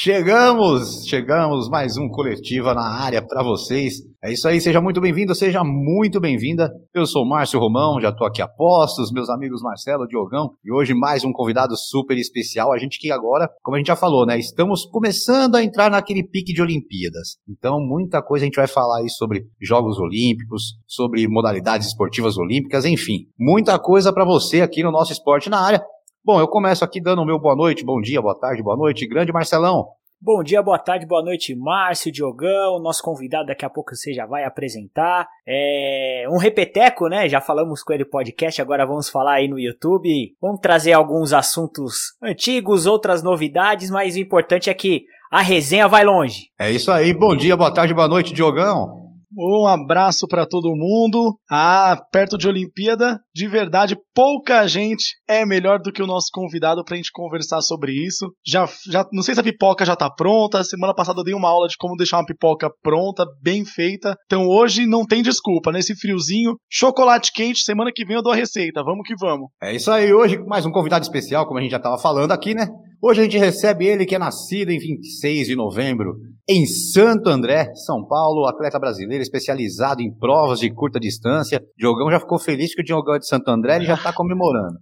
Chegamos, chegamos, mais um coletiva na área para vocês. É isso aí, seja muito bem-vindo, seja muito bem-vinda. Eu sou Márcio Romão, já tô aqui a postos, meus amigos Marcelo, Diogão, e hoje mais um convidado super especial. A gente que agora, como a gente já falou, né, estamos começando a entrar naquele pique de Olimpíadas. Então, muita coisa a gente vai falar aí sobre Jogos Olímpicos, sobre modalidades esportivas olímpicas, enfim, muita coisa para você aqui no nosso Esporte na Área. Bom, eu começo aqui dando o meu boa noite, bom dia, boa tarde, boa noite. Grande Marcelão. Bom dia, boa tarde, boa noite, Márcio, Diogão. Nosso convidado daqui a pouco você já vai apresentar. É um repeteco, né? Já falamos com ele podcast, agora vamos falar aí no YouTube. Vamos trazer alguns assuntos antigos, outras novidades, mas o importante é que a resenha vai longe. É isso aí, bom dia, boa tarde, boa noite, Diogão. Um abraço para todo mundo. Ah, perto de Olimpíada, de verdade, pouca gente é melhor do que o nosso convidado para a gente conversar sobre isso. Já, já, não sei se a pipoca já tá pronta. Semana passada eu dei uma aula de como deixar uma pipoca pronta, bem feita. Então hoje não tem desculpa. Nesse friozinho, chocolate quente. Semana que vem eu dou a receita. Vamos que vamos. É isso aí. Hoje mais um convidado especial, como a gente já tava falando aqui, né? Hoje a gente recebe ele que é nascido em 26 de novembro em Santo André, São Paulo, atleta brasileiro especializado em provas de curta distância. Diogão já ficou feliz que o Diogão é de Santo André, ele já está comemorando.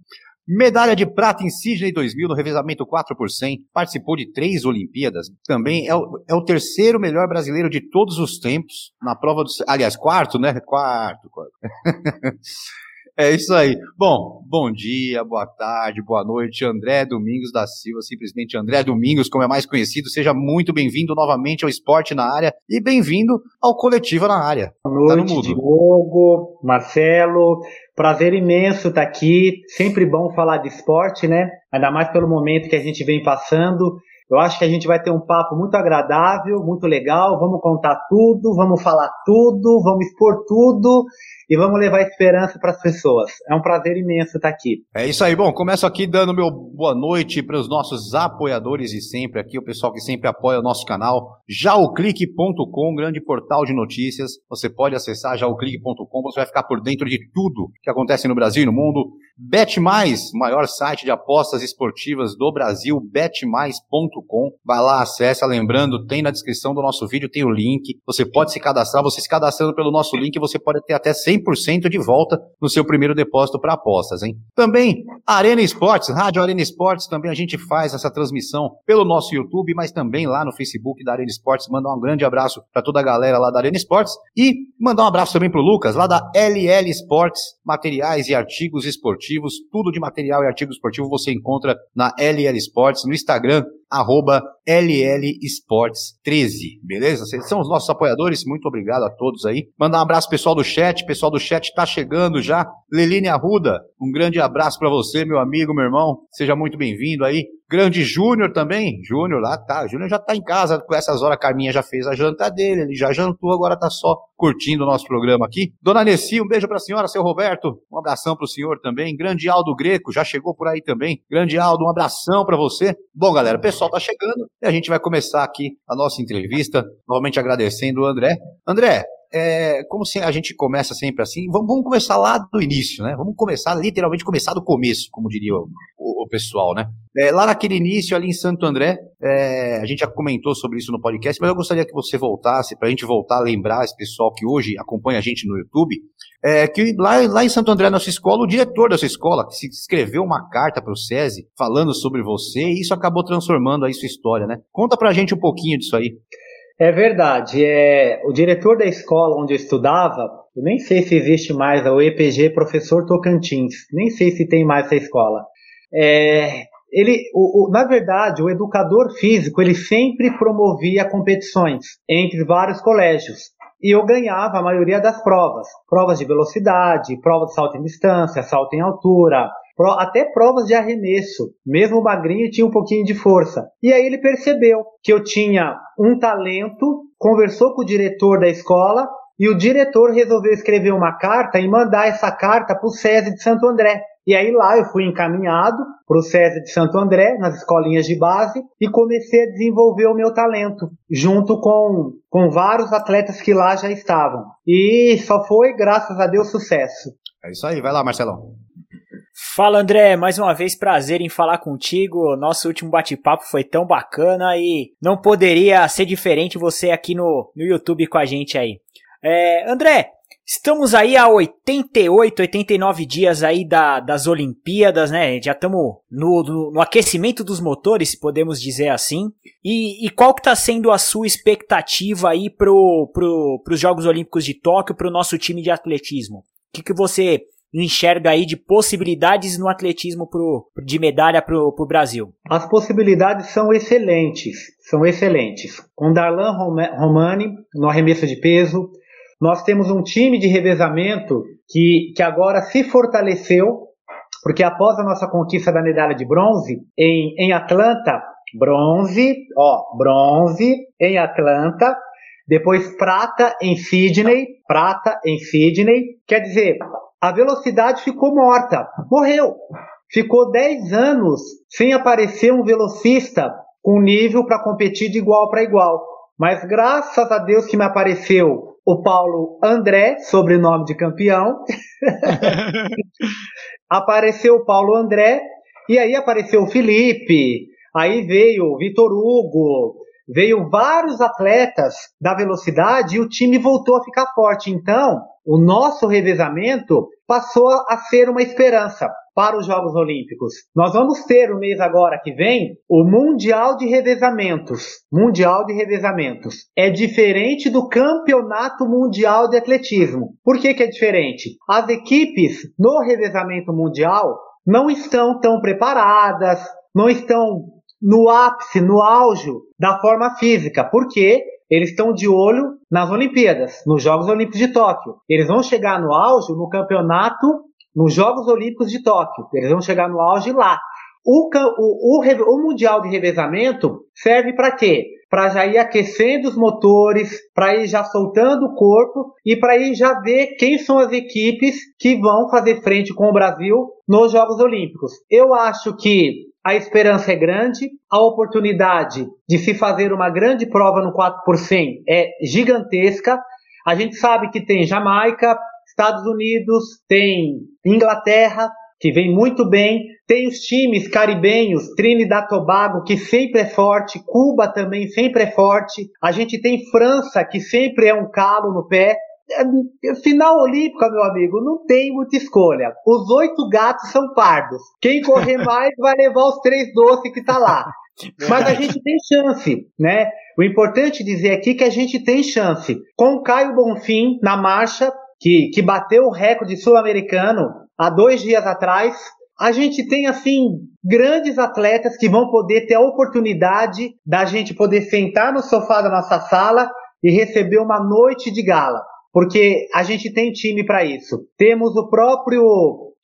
Medalha de prata em Sydney 2000 no revezamento 4 por 100. Participou de três Olimpíadas. Também é o, é o terceiro melhor brasileiro de todos os tempos na prova do. Aliás, quarto, né? Quarto. quarto. É isso aí. Bom, bom dia, boa tarde, boa noite. André Domingos da Silva, simplesmente André Domingos, como é mais conhecido. Seja muito bem-vindo novamente ao Esporte na Área e bem-vindo ao Coletiva na Área. Boa noite, tá Diogo, Marcelo. Prazer imenso estar aqui. Sempre bom falar de esporte, né? Ainda mais pelo momento que a gente vem passando. Eu acho que a gente vai ter um papo muito agradável, muito legal. Vamos contar tudo, vamos falar tudo, vamos expor tudo e vamos levar esperança para as pessoas. É um prazer imenso estar aqui. É isso aí. Bom, começo aqui dando meu boa noite para os nossos apoiadores e sempre aqui, o pessoal que sempre apoia o nosso canal. Jaoclique.com, grande portal de notícias. Você pode acessar jaoclique.com, você vai ficar por dentro de tudo que acontece no Brasil e no mundo. Bet Mais, maior site de apostas esportivas do Brasil, betmais.com. Vai lá, acessa, lembrando, tem na descrição do nosso vídeo, tem o link. Você pode se cadastrar, você se cadastrando pelo nosso link, você pode ter até 100 100% de volta no seu primeiro depósito para apostas, hein? Também, Arena Esportes, Rádio Arena Esportes, também a gente faz essa transmissão pelo nosso YouTube, mas também lá no Facebook da Arena Esportes. Mandar um grande abraço para toda a galera lá da Arena Esportes e mandar um abraço também pro Lucas, lá da LL Esportes, materiais e artigos esportivos, tudo de material e artigo esportivo você encontra na LL Esportes, no Instagram, arroba LL Esportes 13, beleza? Vocês são os nossos apoiadores, muito obrigado a todos aí. Mandar um abraço pessoal do chat, pessoal do chat tá chegando já. Leline Arruda, um grande abraço para você, meu amigo, meu irmão. Seja muito bem-vindo aí. Grande Júnior também. Júnior lá tá. Júnior já tá em casa com essas horas. A Carminha já fez a janta dele. Ele já jantou, agora tá só curtindo o nosso programa aqui. Dona Nessi, um beijo pra senhora, seu Roberto. Um abração pro senhor também. Grande Aldo Greco, já chegou por aí também. Grande Aldo, um abração para você. Bom, galera, o pessoal tá chegando e a gente vai começar aqui a nossa entrevista. Novamente agradecendo o André. André, é, como se a gente começa sempre assim, vamos, vamos, começar lá do início, né? Vamos começar, literalmente começar do começo, como diria o, o, o pessoal, né? É, lá naquele início, ali em Santo André, é, a gente já comentou sobre isso no podcast, mas eu gostaria que você voltasse, para a gente voltar a lembrar esse pessoal que hoje acompanha a gente no YouTube, é, que lá, lá em Santo André, nossa escola, o diretor da sua escola, que escreveu uma carta para o SESI falando sobre você, e isso acabou transformando aí sua história, né? Conta pra gente um pouquinho disso aí. É verdade. É, o diretor da escola onde eu estudava, eu nem sei se existe mais, o EPG Professor Tocantins. Nem sei se tem mais essa escola. É, ele, o, o, na verdade, o educador físico ele sempre promovia competições entre vários colégios. E eu ganhava a maioria das provas. Provas de velocidade, provas de salto em distância, salto em altura, até provas de arremesso. Mesmo magrinho tinha um pouquinho de força. E aí ele percebeu que eu tinha um talento, conversou com o diretor da escola e o diretor resolveu escrever uma carta e mandar essa carta para o SESI de Santo André. E aí lá eu fui encaminhado para o SESI de Santo André, nas escolinhas de base, e comecei a desenvolver o meu talento, junto com, com vários atletas que lá já estavam. E só foi, graças a Deus, sucesso. É isso aí, vai lá, Marcelão. Fala André, mais uma vez prazer em falar contigo. Nosso último bate-papo foi tão bacana e não poderia ser diferente você aqui no, no YouTube com a gente aí. É, André, Estamos aí há 88, 89 dias aí da, das Olimpíadas, né? Já estamos no, no, no, aquecimento dos motores, se podemos dizer assim. E, e qual que está sendo a sua expectativa aí para pro, os Jogos Olímpicos de Tóquio, para o nosso time de atletismo? O que, que você enxerga aí de possibilidades no atletismo pro, de medalha para o Brasil? As possibilidades são excelentes, são excelentes. Com Darlan Romani no arremesso de peso, nós temos um time de revezamento que, que agora se fortaleceu, porque após a nossa conquista da medalha de bronze em, em Atlanta, bronze, ó, bronze em Atlanta, depois prata em Sydney, prata em Sydney, quer dizer, a velocidade ficou morta, morreu. Ficou 10 anos sem aparecer um velocista com nível para competir de igual para igual. Mas graças a Deus que me apareceu o Paulo André, sobrenome de campeão. apareceu o Paulo André, e aí apareceu o Felipe, aí veio o Vitor Hugo, veio vários atletas da velocidade e o time voltou a ficar forte. Então, o nosso revezamento passou a ser uma esperança para os Jogos Olímpicos. Nós vamos ter o mês agora que vem o Mundial de Revezamentos. Mundial de Revezamentos. É diferente do Campeonato Mundial de Atletismo. Por que, que é diferente? As equipes no revezamento mundial não estão tão preparadas, não estão no ápice, no auge da forma física. Por quê? Eles estão de olho nas Olimpíadas, nos Jogos Olímpicos de Tóquio. Eles vão chegar no auge no campeonato nos Jogos Olímpicos de Tóquio. Eles vão chegar no auge lá. O, o, o, o Mundial de Revezamento serve para quê? Para já ir aquecendo os motores, para ir já soltando o corpo e para ir já ver quem são as equipes que vão fazer frente com o Brasil nos Jogos Olímpicos. Eu acho que a esperança é grande, a oportunidade de se fazer uma grande prova no 4 por 100 é gigantesca. A gente sabe que tem Jamaica, Estados Unidos, tem Inglaterra, que vem muito bem, tem os times caribenhos, Trinidad Tobago, que sempre é forte, Cuba também sempre é forte, a gente tem França, que sempre é um calo no pé. É, final olímpica, meu amigo, não tem muita escolha. Os oito gatos são pardos. Quem correr mais vai levar os três doces que tá lá. Mas a gente tem chance, né? O importante dizer aqui é que a gente tem chance. Com o Caio Bonfim na marcha, que, que bateu o recorde sul-americano há dois dias atrás. A gente tem, assim, grandes atletas que vão poder ter a oportunidade da gente poder sentar no sofá da nossa sala e receber uma noite de gala. Porque a gente tem time para isso. Temos o próprio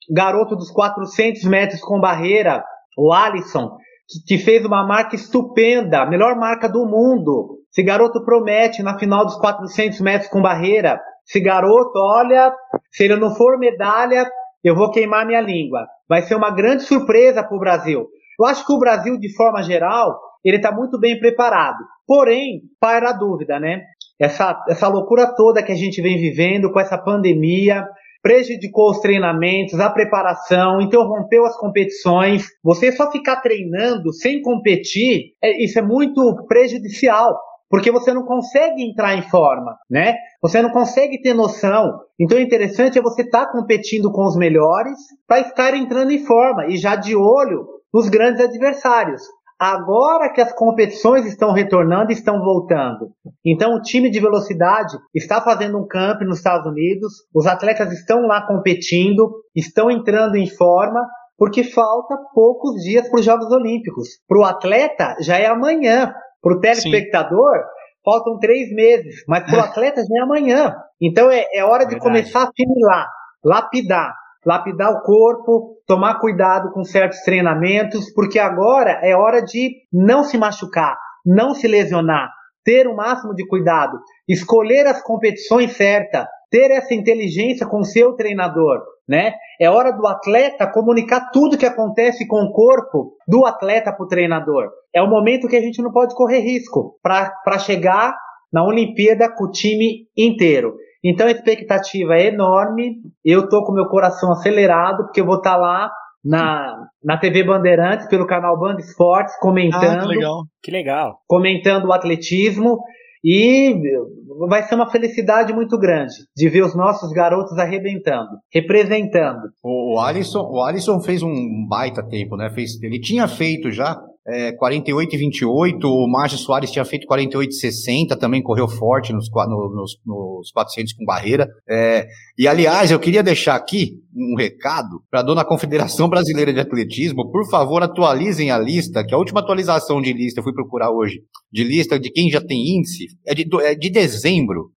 garoto dos 400 metros com barreira, o Alisson, que, que fez uma marca estupenda, a melhor marca do mundo. Esse garoto promete na final dos 400 metros com barreira. Esse garoto, olha, se ele não for medalha, eu vou queimar minha língua. Vai ser uma grande surpresa para o Brasil. Eu acho que o Brasil, de forma geral, ele está muito bem preparado. Porém, para a dúvida, né? Essa, essa loucura toda que a gente vem vivendo com essa pandemia, prejudicou os treinamentos, a preparação, interrompeu as competições. Você só ficar treinando sem competir, é, isso é muito prejudicial porque você não consegue entrar em forma, né? Você não consegue ter noção. Então, o interessante é você estar tá competindo com os melhores para estar entrando em forma e já de olho nos grandes adversários. Agora que as competições estão retornando, estão voltando. Então, o time de velocidade está fazendo um camp nos Estados Unidos, os atletas estão lá competindo, estão entrando em forma, porque falta poucos dias para os Jogos Olímpicos. Para o atleta, já é amanhã. Para o telespectador, Sim. faltam três meses, mas para o atleta já é amanhã. Então é, é hora de Verdade. começar a assimilar, lapidar, lapidar o corpo, tomar cuidado com certos treinamentos, porque agora é hora de não se machucar, não se lesionar, ter o máximo de cuidado, escolher as competições certas, ter essa inteligência com o seu treinador, né? É hora do atleta comunicar tudo que acontece com o corpo do atleta para o treinador. É o momento que a gente não pode correr risco para chegar na Olimpíada com o time inteiro. Então a expectativa é enorme. Eu tô com meu coração acelerado porque eu vou estar tá lá na, na TV Bandeirantes, pelo canal Band Esportes, comentando. Ah, que legal. Que legal. Comentando o atletismo. E vai ser uma felicidade muito grande de ver os nossos garotos arrebentando, representando. O, Alisson, o Alisson fez um baita tempo, né? Fez, ele tinha feito já é, 48 e 28, o Márcio Soares tinha feito 48 e 60, também correu forte nos, nos, nos 400 com barreira. É, e aliás, eu queria deixar aqui um recado para a dona Confederação Brasileira de Atletismo, por favor, atualizem a lista, que a última atualização de lista, eu fui procurar hoje, de lista de quem já tem índice, é de, é de dezembro.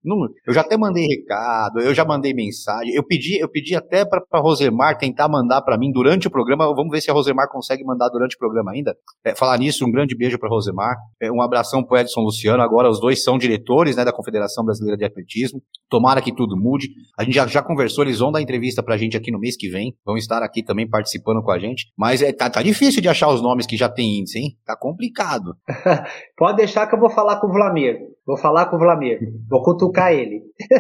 Eu já até mandei recado, eu já mandei mensagem, eu pedi, eu pedi até para Rosemar tentar mandar para mim durante o programa, vamos ver se a Rosemar consegue mandar durante o programa ainda. É, falar nisso, um grande beijo para Rosemar, é, um abração para Edson Luciano, agora os dois são diretores né, da Confederação Brasileira de Atletismo, tomara que tudo mude. A gente já, já conversou, eles vão dar entrevista para a gente aqui no mês que vem, vão estar aqui também participando com a gente, mas é, tá, tá difícil de achar os nomes que já tem índice, hein? Tá complicado. Pode deixar que eu vou falar com o Vlamir, vou falar com o Vlamir, vou cutucar ele.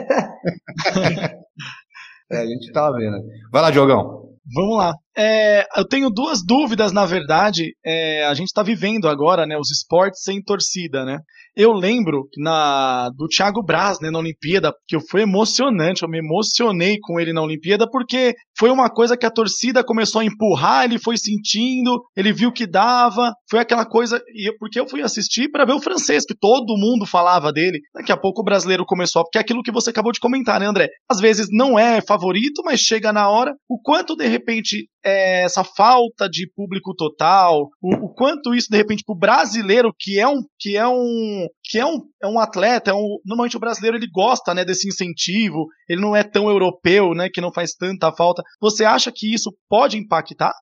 é, a gente tá vendo. Vai lá, Diogão. Vamos lá. É, eu tenho duas dúvidas, na verdade. É, a gente está vivendo agora né, os esportes sem torcida, né? Eu lembro na, do Thiago Braz né, na Olimpíada, que foi emocionante, eu me emocionei com ele na Olimpíada, porque foi uma coisa que a torcida começou a empurrar, ele foi sentindo, ele viu que dava, foi aquela coisa. E porque eu fui assistir para ver o francês, que todo mundo falava dele. Daqui a pouco o brasileiro começou, porque é aquilo que você acabou de comentar, né, André? Às vezes não é favorito, mas chega na hora. O quanto de repente é, essa falta de público total, o, o quanto isso de repente para o brasileiro que é um que é um que é um, é um atleta, é um, normalmente o brasileiro ele gosta né, desse incentivo, ele não é tão europeu, né, que não faz tanta falta. Você acha que isso pode impactar?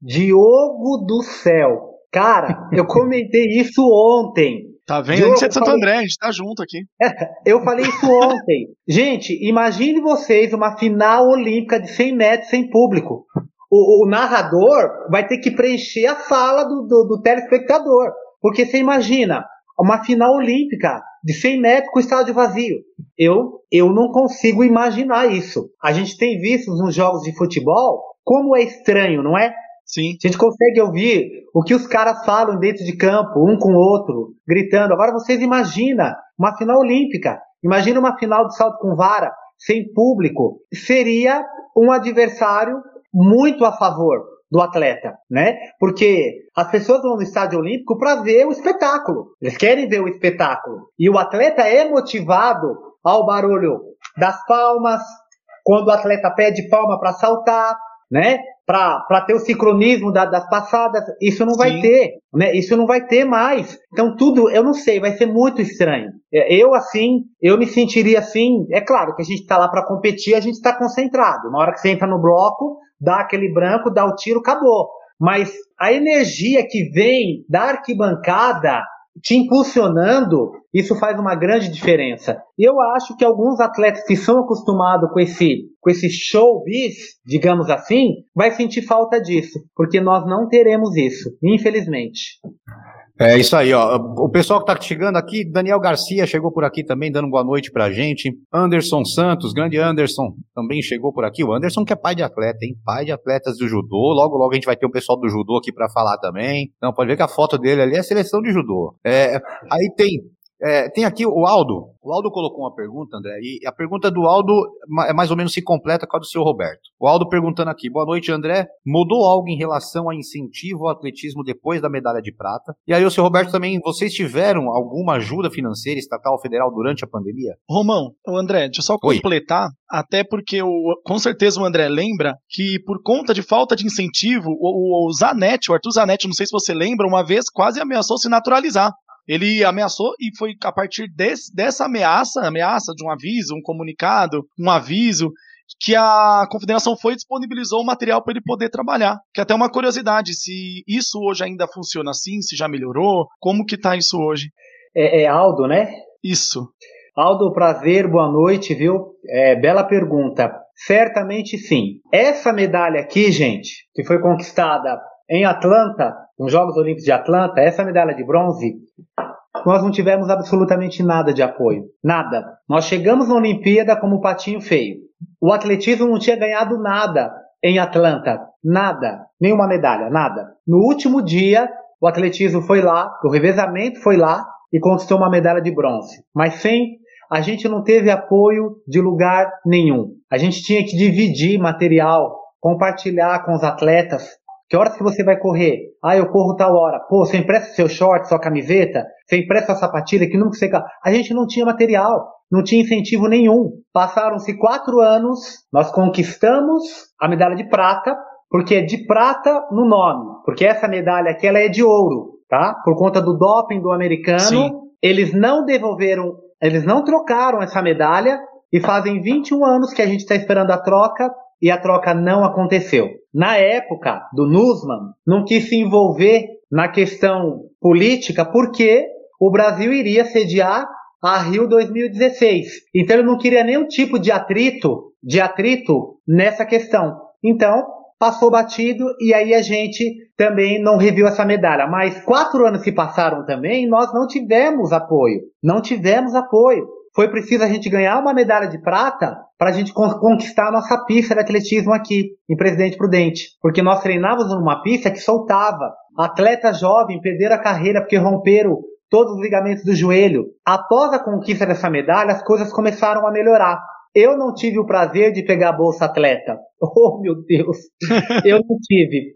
Diogo do céu, cara, eu comentei isso ontem. Tá vendo? Diogo, a gente é de Santo falei... André, a gente tá junto aqui. eu falei isso ontem. gente, imagine vocês uma final olímpica de 100 metros sem público o, o, narrador vai ter que preencher a fala do, do, do, telespectador. Porque você imagina, uma final olímpica de 100 metros com estádio vazio. Eu, eu não consigo imaginar isso. A gente tem visto nos jogos de futebol como é estranho, não é? Sim. A gente consegue ouvir o que os caras falam dentro de campo, um com o outro, gritando. Agora vocês imaginam uma final olímpica. Imagina uma final de salto com vara, sem público. Seria um adversário muito a favor do atleta, né? Porque as pessoas vão no estádio olímpico para ver o espetáculo. Eles querem ver o espetáculo. E o atleta é motivado ao barulho das palmas, quando o atleta pede palma para saltar, né? Para ter o sincronismo da, das passadas, isso não vai Sim. ter, né? Isso não vai ter mais. Então tudo, eu não sei, vai ser muito estranho. É, eu assim, eu me sentiria assim. É claro que a gente está lá para competir, a gente está concentrado. Na hora que você entra no bloco, dá aquele branco, dá o tiro, acabou. Mas a energia que vem da arquibancada te impulsionando, isso faz uma grande diferença. E eu acho que alguns atletas que são acostumados com esse, com esse showbiz, digamos assim, vai sentir falta disso, porque nós não teremos isso, infelizmente. É isso aí, ó. O pessoal que tá chegando aqui, Daniel Garcia chegou por aqui também, dando boa noite pra gente. Anderson Santos, grande Anderson, também chegou por aqui. O Anderson que é pai de atleta, hein? Pai de atletas do judô. Logo, logo a gente vai ter o pessoal do judô aqui para falar também. Não, pode ver que a foto dele ali é a seleção de judô. É, aí tem é, tem aqui o Aldo. O Aldo colocou uma pergunta, André, e a pergunta do Aldo é mais ou menos se completa com a do seu Roberto. O Aldo perguntando aqui: Boa noite, André. Mudou algo em relação a incentivo ao atletismo depois da medalha de prata? E aí, o seu Roberto também, vocês tiveram alguma ajuda financeira estatal ou federal durante a pandemia? Romão, o André, deixa eu só completar, Oi. até porque o, com certeza o André lembra que por conta de falta de incentivo, o, o Zanetti, o Arthur Zanetti, não sei se você lembra, uma vez quase ameaçou se naturalizar. Ele ameaçou e foi a partir desse, dessa ameaça, ameaça de um aviso, um comunicado, um aviso, que a confederação foi e disponibilizou o material para ele poder trabalhar. Que é até uma curiosidade, se isso hoje ainda funciona assim, se já melhorou, como que tá isso hoje? É, é Aldo, né? Isso. Aldo, prazer, boa noite, viu? É, bela pergunta. Certamente sim. Essa medalha aqui, gente, que foi conquistada em Atlanta, nos Jogos Olímpicos de Atlanta, essa medalha de bronze, nós não tivemos absolutamente nada de apoio. Nada. Nós chegamos na Olimpíada como patinho feio. O atletismo não tinha ganhado nada em Atlanta? Nada. Nenhuma medalha, nada. No último dia, o atletismo foi lá, o revezamento foi lá e conquistou uma medalha de bronze. Mas sem a gente não teve apoio de lugar nenhum. A gente tinha que dividir material, compartilhar com os atletas. Que horas que você vai correr? Ah, eu corro tal hora. Pô, você empresta seu short, sua camiseta? Você empresta sua sapatilha? Que nunca você... A gente não tinha material, não tinha incentivo nenhum. Passaram-se quatro anos, nós conquistamos a medalha de prata, porque é de prata no nome. Porque essa medalha aqui, ela é de ouro, tá? Por conta do doping do americano. Sim. Eles não devolveram eles não trocaram essa medalha e fazem 21 anos que a gente está esperando a troca e a troca não aconteceu. Na época do Nussmann, não quis se envolver na questão política porque o Brasil iria sediar a Rio 2016. Então ele não queria nenhum tipo de atrito, de atrito nessa questão. Então passou batido e aí a gente também não reviu essa medalha. Mas quatro anos se passaram também e nós não tivemos apoio. Não tivemos apoio. Foi preciso a gente ganhar uma medalha de prata para a gente conquistar a nossa pista de atletismo aqui, em Presidente Prudente. Porque nós treinávamos numa pista que soltava. Atletas jovens perderam a carreira porque romperam todos os ligamentos do joelho. Após a conquista dessa medalha, as coisas começaram a melhorar. Eu não tive o prazer de pegar a Bolsa Atleta. Oh, meu Deus! Eu não tive.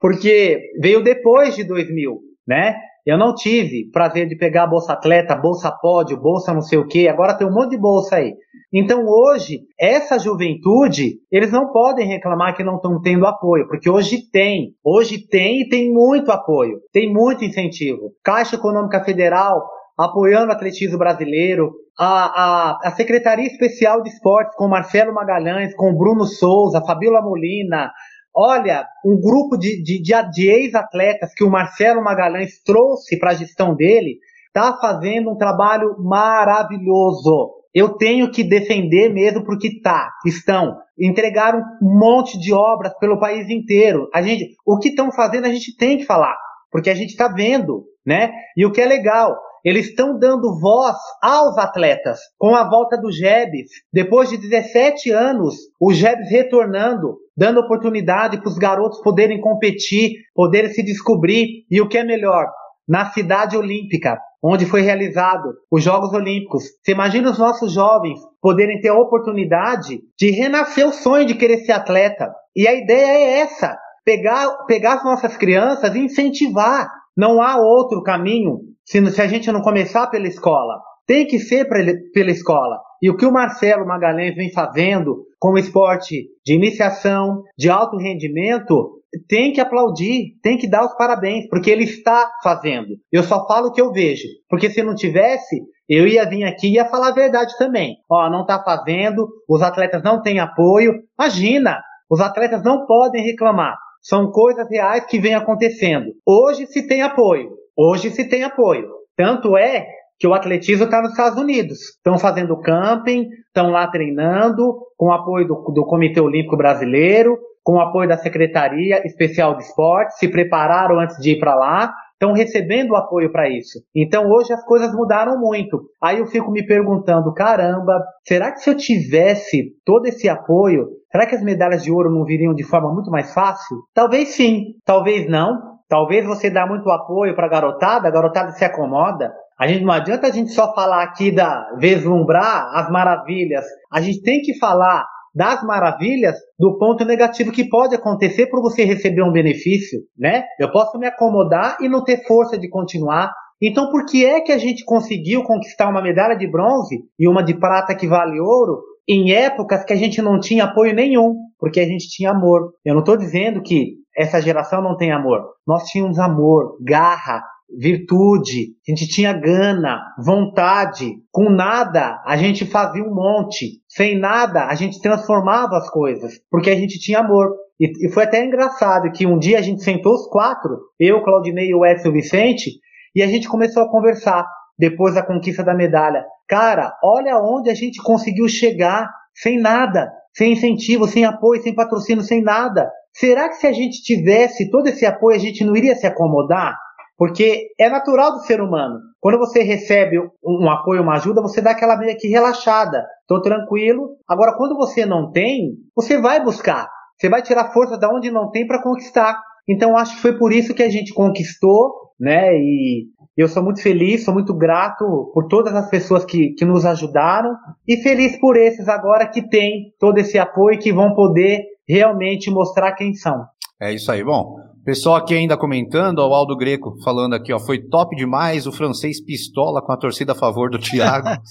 Porque veio depois de 2000, né? Eu não tive prazer de pegar a Bolsa Atleta, Bolsa Pódio, Bolsa não sei o quê. Agora tem um monte de bolsa aí. Então hoje, essa juventude, eles não podem reclamar que não estão tendo apoio, porque hoje tem. Hoje tem e tem muito apoio. Tem muito incentivo. Caixa Econômica Federal apoiando o atletismo brasileiro, a, a, a Secretaria Especial de Esportes com Marcelo Magalhães, com Bruno Souza, Fabiola Molina, olha, um grupo de, de, de, de ex-atletas que o Marcelo Magalhães trouxe para a gestão dele, está fazendo um trabalho maravilhoso. Eu tenho que defender mesmo porque tá, estão. Entregaram um monte de obras pelo país inteiro. A gente, o que estão fazendo a gente tem que falar, porque a gente está vendo, né? E o que é legal, eles estão dando voz aos atletas. Com a volta do Jebs, depois de 17 anos, o Jebs retornando, dando oportunidade para os garotos poderem competir, poderem se descobrir. E o que é melhor, na cidade olímpica, onde foi realizado os Jogos Olímpicos. Você imagina os nossos jovens poderem ter a oportunidade de renascer o sonho de querer ser atleta. E a ideia é essa: pegar, pegar as nossas crianças e incentivar. Não há outro caminho se, se a gente não começar pela escola. Tem que ser pela escola. E o que o Marcelo Magalhães vem fazendo como esporte de iniciação, de alto rendimento, tem que aplaudir, tem que dar os parabéns, porque ele está fazendo. Eu só falo o que eu vejo, porque se não tivesse, eu ia vir aqui e ia falar a verdade também. Ó, não está fazendo, os atletas não têm apoio. Imagina, os atletas não podem reclamar. São coisas reais que vêm acontecendo. Hoje se tem apoio, Hoje se tem apoio. Tanto é que o atletismo está nos Estados Unidos. Estão fazendo camping, estão lá treinando, com apoio do, do Comitê Olímpico Brasileiro, com apoio da Secretaria Especial de Esportes, se prepararam antes de ir para lá, estão recebendo apoio para isso. Então hoje as coisas mudaram muito. Aí eu fico me perguntando, caramba, será que se eu tivesse todo esse apoio, será que as medalhas de ouro não viriam de forma muito mais fácil? Talvez sim, talvez não, Talvez você dá muito apoio para a garotada, a garotada se acomoda. A gente não adianta a gente só falar aqui da vislumbrar as maravilhas. A gente tem que falar das maravilhas do ponto negativo que pode acontecer por você receber um benefício, né? Eu posso me acomodar e não ter força de continuar. Então, por que é que a gente conseguiu conquistar uma medalha de bronze e uma de prata que vale ouro em épocas que a gente não tinha apoio nenhum, porque a gente tinha amor? Eu não estou dizendo que essa geração não tem amor. Nós tínhamos amor, garra, virtude, a gente tinha gana, vontade. Com nada, a gente fazia um monte. Sem nada, a gente transformava as coisas, porque a gente tinha amor. E, e foi até engraçado que um dia a gente sentou os quatro, eu, Claudinei e o Vicente, e a gente começou a conversar depois da conquista da medalha. Cara, olha onde a gente conseguiu chegar sem nada, sem incentivo, sem apoio, sem patrocínio, sem nada. Será que se a gente tivesse todo esse apoio, a gente não iria se acomodar? Porque é natural do ser humano. Quando você recebe um apoio, uma ajuda, você dá aquela meio que relaxada. Tô tranquilo. Agora, quando você não tem, você vai buscar. Você vai tirar força da onde não tem para conquistar. Então acho que foi por isso que a gente conquistou, né? E eu sou muito feliz, sou muito grato por todas as pessoas que, que nos ajudaram e feliz por esses agora que têm todo esse apoio e que vão poder realmente mostrar quem são. É isso aí. Bom, pessoal aqui ainda comentando, o Aldo Greco falando aqui, ó, foi top demais, o francês pistola com a torcida a favor do Thiago.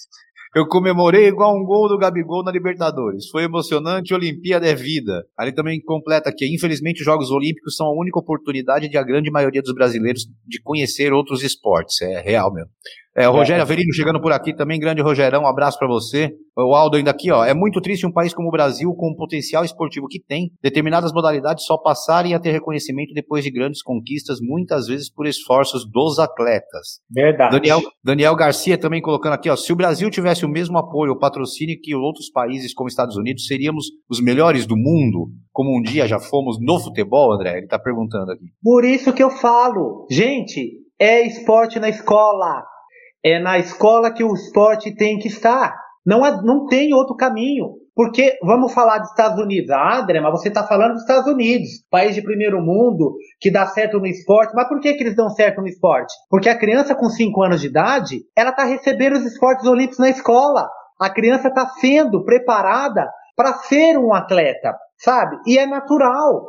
Eu comemorei igual um gol do Gabigol na Libertadores. Foi emocionante, Olimpíada é vida. Ali também completa que, infelizmente, os Jogos Olímpicos são a única oportunidade de a grande maioria dos brasileiros de conhecer outros esportes. É real mesmo. É, o Rogério Avelino chegando por aqui também, grande Rogerão, um abraço para você. O Aldo ainda aqui, ó. É muito triste um país como o Brasil, com o potencial esportivo que tem, determinadas modalidades só passarem a ter reconhecimento depois de grandes conquistas, muitas vezes por esforços dos atletas. Verdade. Daniel, Daniel Garcia também colocando aqui, ó. Se o Brasil tivesse o mesmo apoio ou patrocínio que outros países como Estados Unidos, seríamos os melhores do mundo, como um dia já fomos no futebol, André? Ele tá perguntando aqui. Por isso que eu falo, gente, é esporte na escola é na escola que o esporte tem que estar. Não, não tem outro caminho. Porque vamos falar dos Estados Unidos. Ah, André, mas você está falando dos Estados Unidos, país de primeiro mundo, que dá certo no esporte. Mas por que, que eles dão certo no esporte? Porque a criança com 5 anos de idade, ela está recebendo os esportes olímpicos na escola. A criança está sendo preparada para ser um atleta, sabe? E é natural.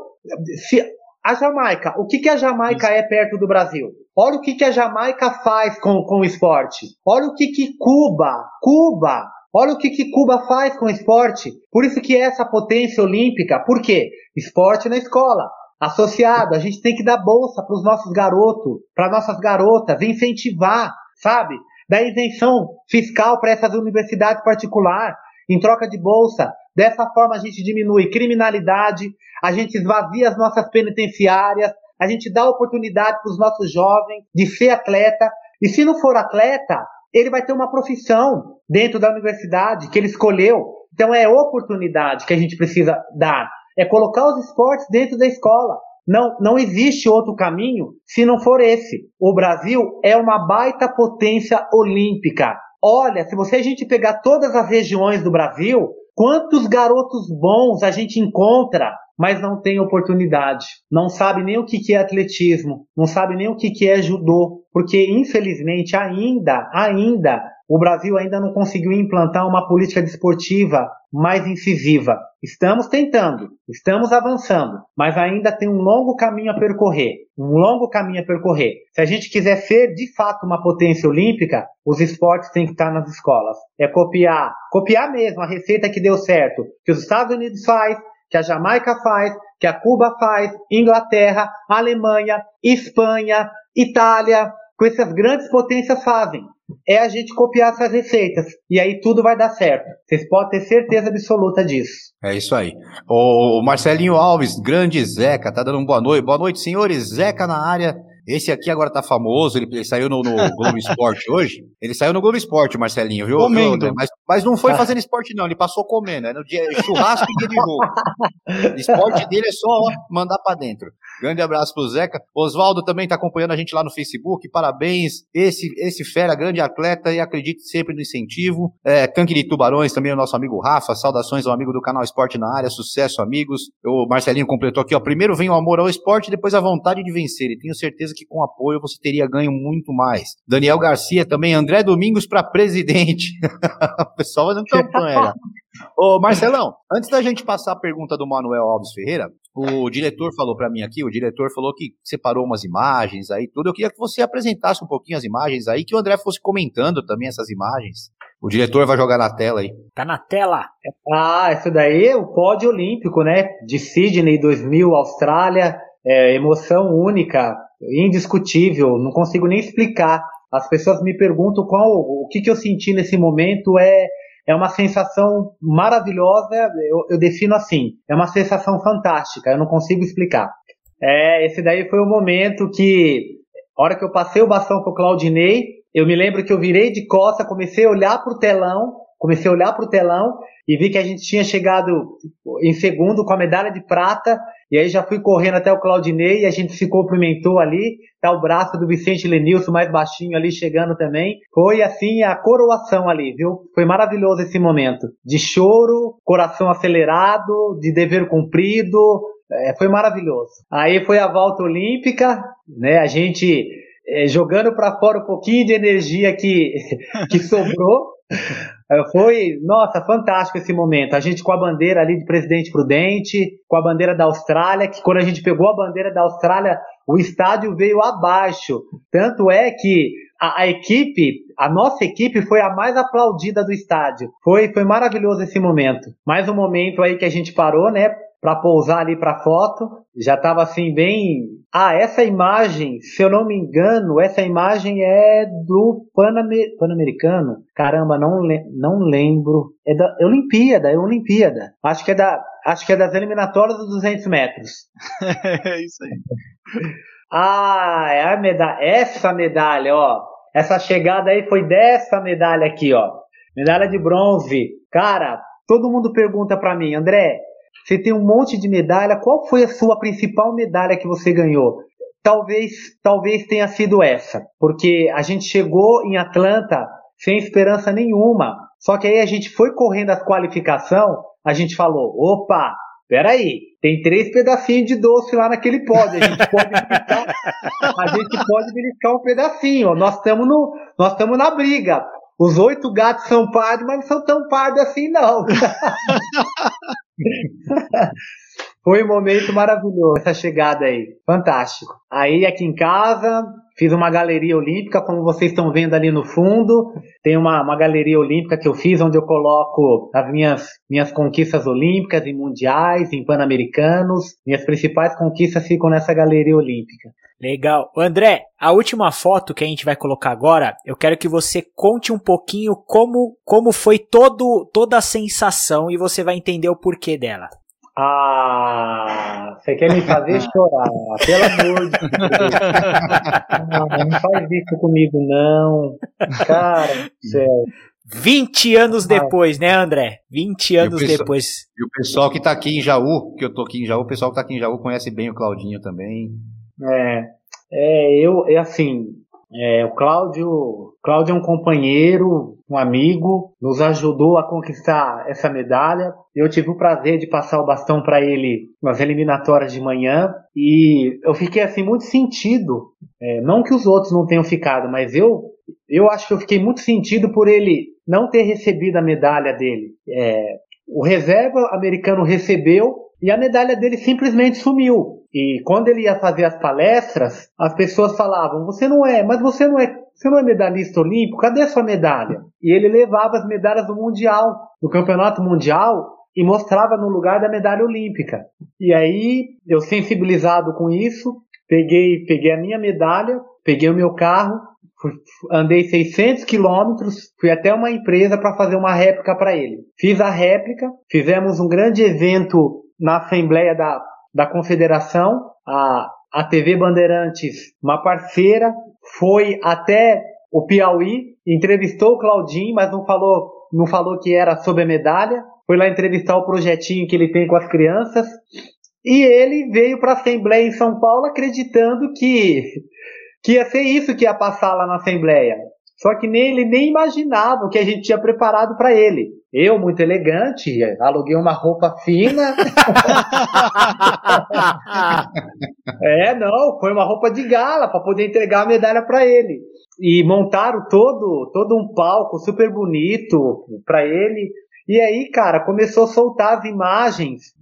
Se, a Jamaica, o que, que a Jamaica é perto do Brasil? Olha o que, que a Jamaica faz com, com o esporte. Olha o que, que Cuba, Cuba, olha o que, que Cuba faz com o esporte. Por isso que é essa potência olímpica. Por quê? Esporte na escola. Associado, a gente tem que dar bolsa para os nossos garotos, para nossas garotas, incentivar, sabe? Dar isenção fiscal para essas universidades particulares, em troca de bolsa. Dessa forma a gente diminui criminalidade, a gente esvazia as nossas penitenciárias, a gente dá oportunidade para os nossos jovens de ser atleta. E se não for atleta, ele vai ter uma profissão dentro da universidade que ele escolheu. Então é oportunidade que a gente precisa dar. É colocar os esportes dentro da escola. Não, não existe outro caminho se não for esse. O Brasil é uma baita potência olímpica. Olha, se você a gente pegar todas as regiões do Brasil, quantos garotos bons a gente encontra mas não tem oportunidade. Não sabe nem o que, é atletismo, não sabe nem o que, é judô, porque infelizmente ainda, ainda, o Brasil ainda não conseguiu implantar uma política desportiva mais incisiva. Estamos tentando, estamos avançando, mas ainda tem um longo caminho a percorrer. Um longo caminho a percorrer. Se a gente quiser ser de fato uma potência olímpica, os esportes têm que estar nas escolas. É copiar, copiar mesmo a receita que deu certo, que os Estados Unidos faz, que a Jamaica faz, que a Cuba faz, Inglaterra, Alemanha, Espanha, Itália, com essas grandes potências fazem. É a gente copiar essas receitas. E aí tudo vai dar certo. Vocês podem ter certeza absoluta disso. É isso aí. O Marcelinho Alves, grande Zeca, tá dando uma boa noite. Boa noite, senhores. Zeca na área. Esse aqui agora tá famoso, ele, ele saiu no, no Globo Esporte hoje. Ele saiu no Globo Esporte, Marcelinho, viu? Comendo. Mas, mas não foi fazendo esporte, não. Ele passou comendo. É no dia churrasco e dia de jogo. Esporte dele é só ó, mandar para dentro. Grande abraço pro Zeca. Oswaldo também tá acompanhando a gente lá no Facebook. Parabéns. Esse, esse fera, grande atleta e acredite sempre no incentivo. É, Tanque de Tubarões, também o nosso amigo Rafa. Saudações ao amigo do canal Esporte na área. Sucesso, amigos. O Marcelinho completou aqui, ó. Primeiro vem o amor ao esporte, depois a vontade de vencer. E tenho certeza que com apoio você teria ganho muito mais. Daniel Garcia também, André Domingos para presidente. o pessoal fazendo campanha. Ô Marcelão, antes da gente passar a pergunta do Manuel Alves Ferreira, o diretor falou para mim aqui, o diretor falou que separou umas imagens aí, tudo. Eu queria que você apresentasse um pouquinho as imagens aí, que o André fosse comentando também essas imagens. O diretor vai jogar na tela aí. Tá na tela. Ah, isso daí é o pódio olímpico, né? De Sydney 2000, Austrália. É, emoção única indiscutível, não consigo nem explicar. As pessoas me perguntam qual, o que, que eu senti nesse momento é é uma sensação maravilhosa, eu, eu, defino assim, é uma sensação fantástica, eu não consigo explicar. É, esse daí foi o momento que, a hora que eu passei o bastão pro Claudinei, eu me lembro que eu virei de costa, comecei a olhar pro telão, comecei a olhar pro telão e vi que a gente tinha chegado em segundo com a medalha de prata E aí já fui correndo até o Claudinei e a gente se cumprimentou ali. Tá o braço do Vicente Lenilson mais baixinho ali chegando também. Foi assim a coroação ali, viu? Foi maravilhoso esse momento. De choro, coração acelerado, de dever cumprido. É, foi maravilhoso. Aí foi a volta olímpica, né? A gente é, jogando para fora um pouquinho de energia que, que sobrou. Foi, nossa, fantástico esse momento. A gente com a bandeira ali de Presidente Prudente, com a bandeira da Austrália, que quando a gente pegou a bandeira da Austrália, o estádio veio abaixo. Tanto é que a, a, equipe, a nossa equipe foi a mais aplaudida do estádio. Foi, foi maravilhoso esse momento. Mais um momento aí que a gente parou, né? Para pousar ali para foto. Já estava assim bem. Ah, essa imagem, se eu não me engano, essa imagem é do Panamer... Pan-Americano. Caramba, não, le... não lembro. É da Olimpíada, é Olimpíada. Acho que é da, acho que é das eliminatórias dos 200 metros. é isso aí. ah, é a medalha. Essa medalha, ó. Essa chegada aí foi dessa medalha aqui, ó. Medalha de bronze. Cara, todo mundo pergunta para mim, André, você tem um monte de medalha. Qual foi a sua principal medalha que você ganhou? Talvez, talvez tenha sido essa, porque a gente chegou em Atlanta sem esperança nenhuma. Só que aí a gente foi correndo as qualificação, a gente falou, opa, peraí, tem três pedacinhos de doce lá naquele pódio, a gente pode beliscar, a gente pode beliscar um pedacinho, nós estamos no, nós estamos na briga. Os oito gatos são pardos, mas não são tão pardos assim não. Foi um momento maravilhoso essa chegada aí. Fantástico. Aí aqui em casa, fiz uma galeria olímpica, como vocês estão vendo ali no fundo. Tem uma, uma galeria olímpica que eu fiz, onde eu coloco as minhas, minhas conquistas olímpicas em mundiais, em pan-americanos. Minhas principais conquistas ficam nessa galeria olímpica. Legal. André, a última foto que a gente vai colocar agora, eu quero que você conte um pouquinho como, como foi todo, toda a sensação e você vai entender o porquê dela. Ah, você quer me fazer chorar, pelo amor de Deus. Ah, não faz isso comigo, não. Cara do céu. 20 anos depois, né, André? 20 anos e pessoal, depois. E o pessoal que tá aqui em Jaú, que eu tô aqui em Jaú, o pessoal que tá aqui em Jaú conhece bem o Claudinho também. É, é eu, é assim, é, o Cláudio, Cláudio é um companheiro, um amigo, nos ajudou a conquistar essa medalha. Eu tive o prazer de passar o bastão para ele nas eliminatórias de manhã e eu fiquei assim muito sentido. É, não que os outros não tenham ficado, mas eu, eu acho que eu fiquei muito sentido por ele não ter recebido a medalha dele. É, o reserva americano recebeu e a medalha dele simplesmente sumiu. E quando ele ia fazer as palestras, as pessoas falavam: "Você não é, mas você não é, você não é medalhista olímpico? Cadê a sua medalha?" E ele levava as medalhas do mundial, do campeonato mundial, e mostrava no lugar da medalha olímpica. E aí, eu sensibilizado com isso, peguei, peguei a minha medalha, peguei o meu carro, fui, andei 600 quilômetros, fui até uma empresa para fazer uma réplica para ele. Fiz a réplica, fizemos um grande evento na Assembleia da da confederação, a, a TV Bandeirantes, uma parceira, foi até o Piauí, entrevistou o Claudinho, mas não falou, não falou que era sobre a medalha, foi lá entrevistar o projetinho que ele tem com as crianças, e ele veio para a Assembleia em São Paulo acreditando que, que ia ser isso que ia passar lá na Assembleia. Só que nem ele nem imaginava o que a gente tinha preparado para ele. Eu, muito elegante, aluguei uma roupa fina. é, não, foi uma roupa de gala para poder entregar a medalha para ele. E montaram todo, todo um palco super bonito para ele. E aí, cara, começou a soltar as imagens.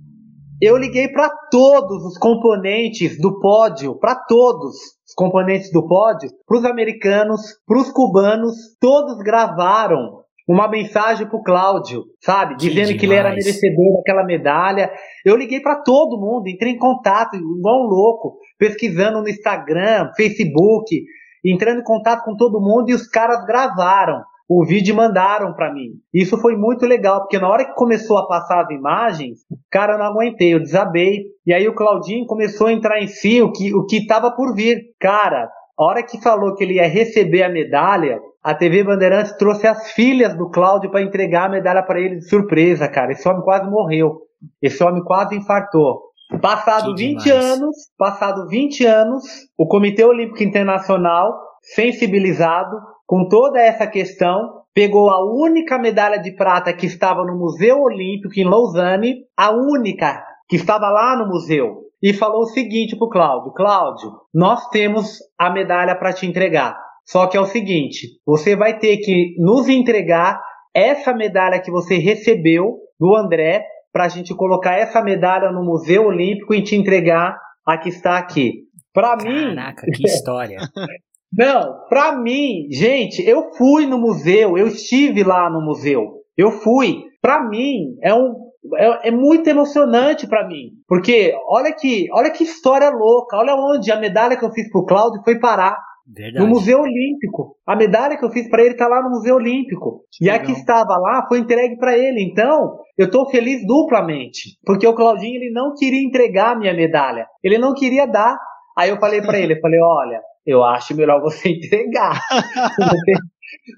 Eu liguei para todos os componentes do pódio, para todos os componentes do pódio, para os americanos, para os cubanos, todos gravaram uma mensagem pro Cláudio, sabe? Que Dizendo demais. que ele era merecedor daquela medalha. Eu liguei para todo mundo, entrei em contato, igual um louco, pesquisando no Instagram, Facebook, entrando em contato com todo mundo e os caras gravaram o vídeo e mandaram para mim. Isso foi muito legal, porque na hora que começou a passar as imagens, cara, eu não aguentei, eu desabei. E aí o Claudinho começou a entrar em si o que o que estava por vir. Cara, a hora que falou que ele ia receber a medalha, a TV Bandeirantes trouxe as filhas do Cláudio para entregar a medalha para ele de surpresa, cara. Esse homem quase morreu. Esse homem quase infartou. Passado 20 anos, passado 20 anos, o Comitê Olímpico Internacional, sensibilizado com toda essa questão, pegou a única medalha de prata que estava no Museu Olímpico em Lausanne, a única que estava lá no museu, e falou o seguinte pro Cláudio: Cláudio, nós temos a medalha para te entregar. Só que é o seguinte, você vai ter que nos entregar essa medalha que você recebeu do André para a gente colocar essa medalha no Museu Olímpico e te entregar a que está aqui. Para mim. Caraca, que história. Não, para mim, gente, eu fui no museu, eu estive lá no museu, eu fui. Para mim é um é, é muito emocionante para mim, porque olha que olha que história louca, olha onde a medalha que eu fiz pro Cláudio foi parar. Verdade. No Museu Olímpico. A medalha que eu fiz para ele tá lá no Museu Olímpico. Que e legal. a que estava lá foi entregue para ele. Então, eu tô feliz duplamente. Porque o Claudinho, ele não queria entregar a minha medalha. Ele não queria dar. Aí eu falei para ele, eu falei, olha, eu acho melhor você entregar.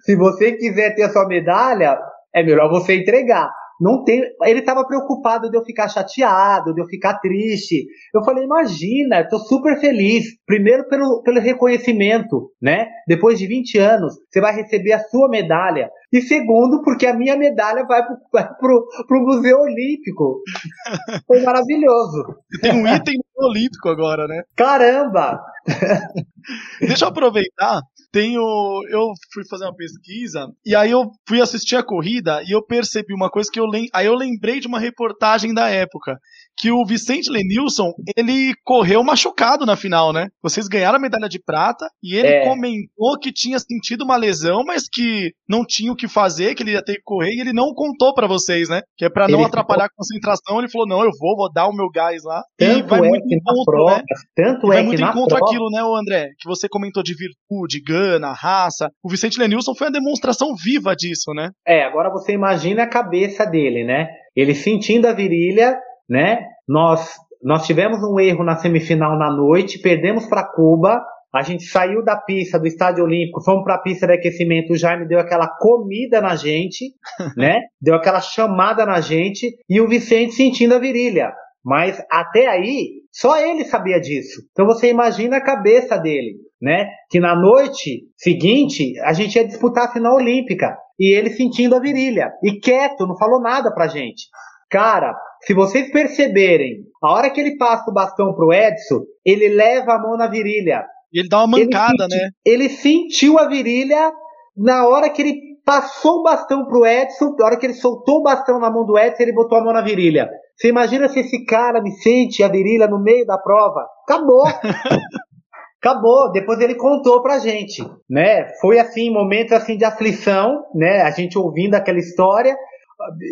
se você quiser ter a sua medalha, é melhor você entregar não tem. Ele estava preocupado de eu ficar chateado, de eu ficar triste. Eu falei, imagina, tô super feliz. Primeiro pelo, pelo reconhecimento, né? Depois de 20 anos, você vai receber a sua medalha. E segundo, porque a minha medalha vai pro, vai pro, pro Museu Olímpico. Foi maravilhoso. Tem um item olímpico agora, né? Caramba! Deixa eu aproveitar tenho. Eu fui fazer uma pesquisa e aí eu fui assistir a corrida e eu percebi uma coisa que eu lem, aí eu lembrei de uma reportagem da época que o Vicente Lenilson ele correu machucado na final, né? Vocês ganharam a medalha de prata e ele é. comentou que tinha sentido uma lesão, mas que não tinha o que fazer, que ele ia ter que correr e ele não contou para vocês, né? Que é para não ele atrapalhar ficou... a concentração. Ele falou: não, eu vou, vou dar o meu gás lá. Tanto e vai é muito em contra, né? Tanto vai é muito em contra aquilo, né, André? Que você comentou de virtude, gana, raça. O Vicente Lenilson foi uma demonstração viva disso, né? É, agora você imagina a cabeça dele, né? Ele sentindo a virilha né? Nós nós tivemos um erro na semifinal na noite, perdemos para Cuba. A gente saiu da pista do Estádio Olímpico, fomos para a pista de aquecimento. O Jaime deu aquela comida na gente, né? Deu aquela chamada na gente e o Vicente sentindo a virilha. Mas até aí, só ele sabia disso. Então você imagina a cabeça dele, né? Que na noite seguinte a gente ia disputar a final olímpica e ele sentindo a virilha e quieto, não falou nada pra gente. Cara, se vocês perceberem, a hora que ele passa o bastão pro Edson, ele leva a mão na virilha. E ele dá uma mancada, ele né? Ele sentiu a virilha na hora que ele passou o bastão pro Edson, na hora que ele soltou o bastão na mão do Edson, ele botou a mão na virilha. Você imagina se esse cara me sente a virilha no meio da prova? Acabou! Acabou. Depois ele contou pra gente, né? Foi assim, momentos assim de aflição, né? A gente ouvindo aquela história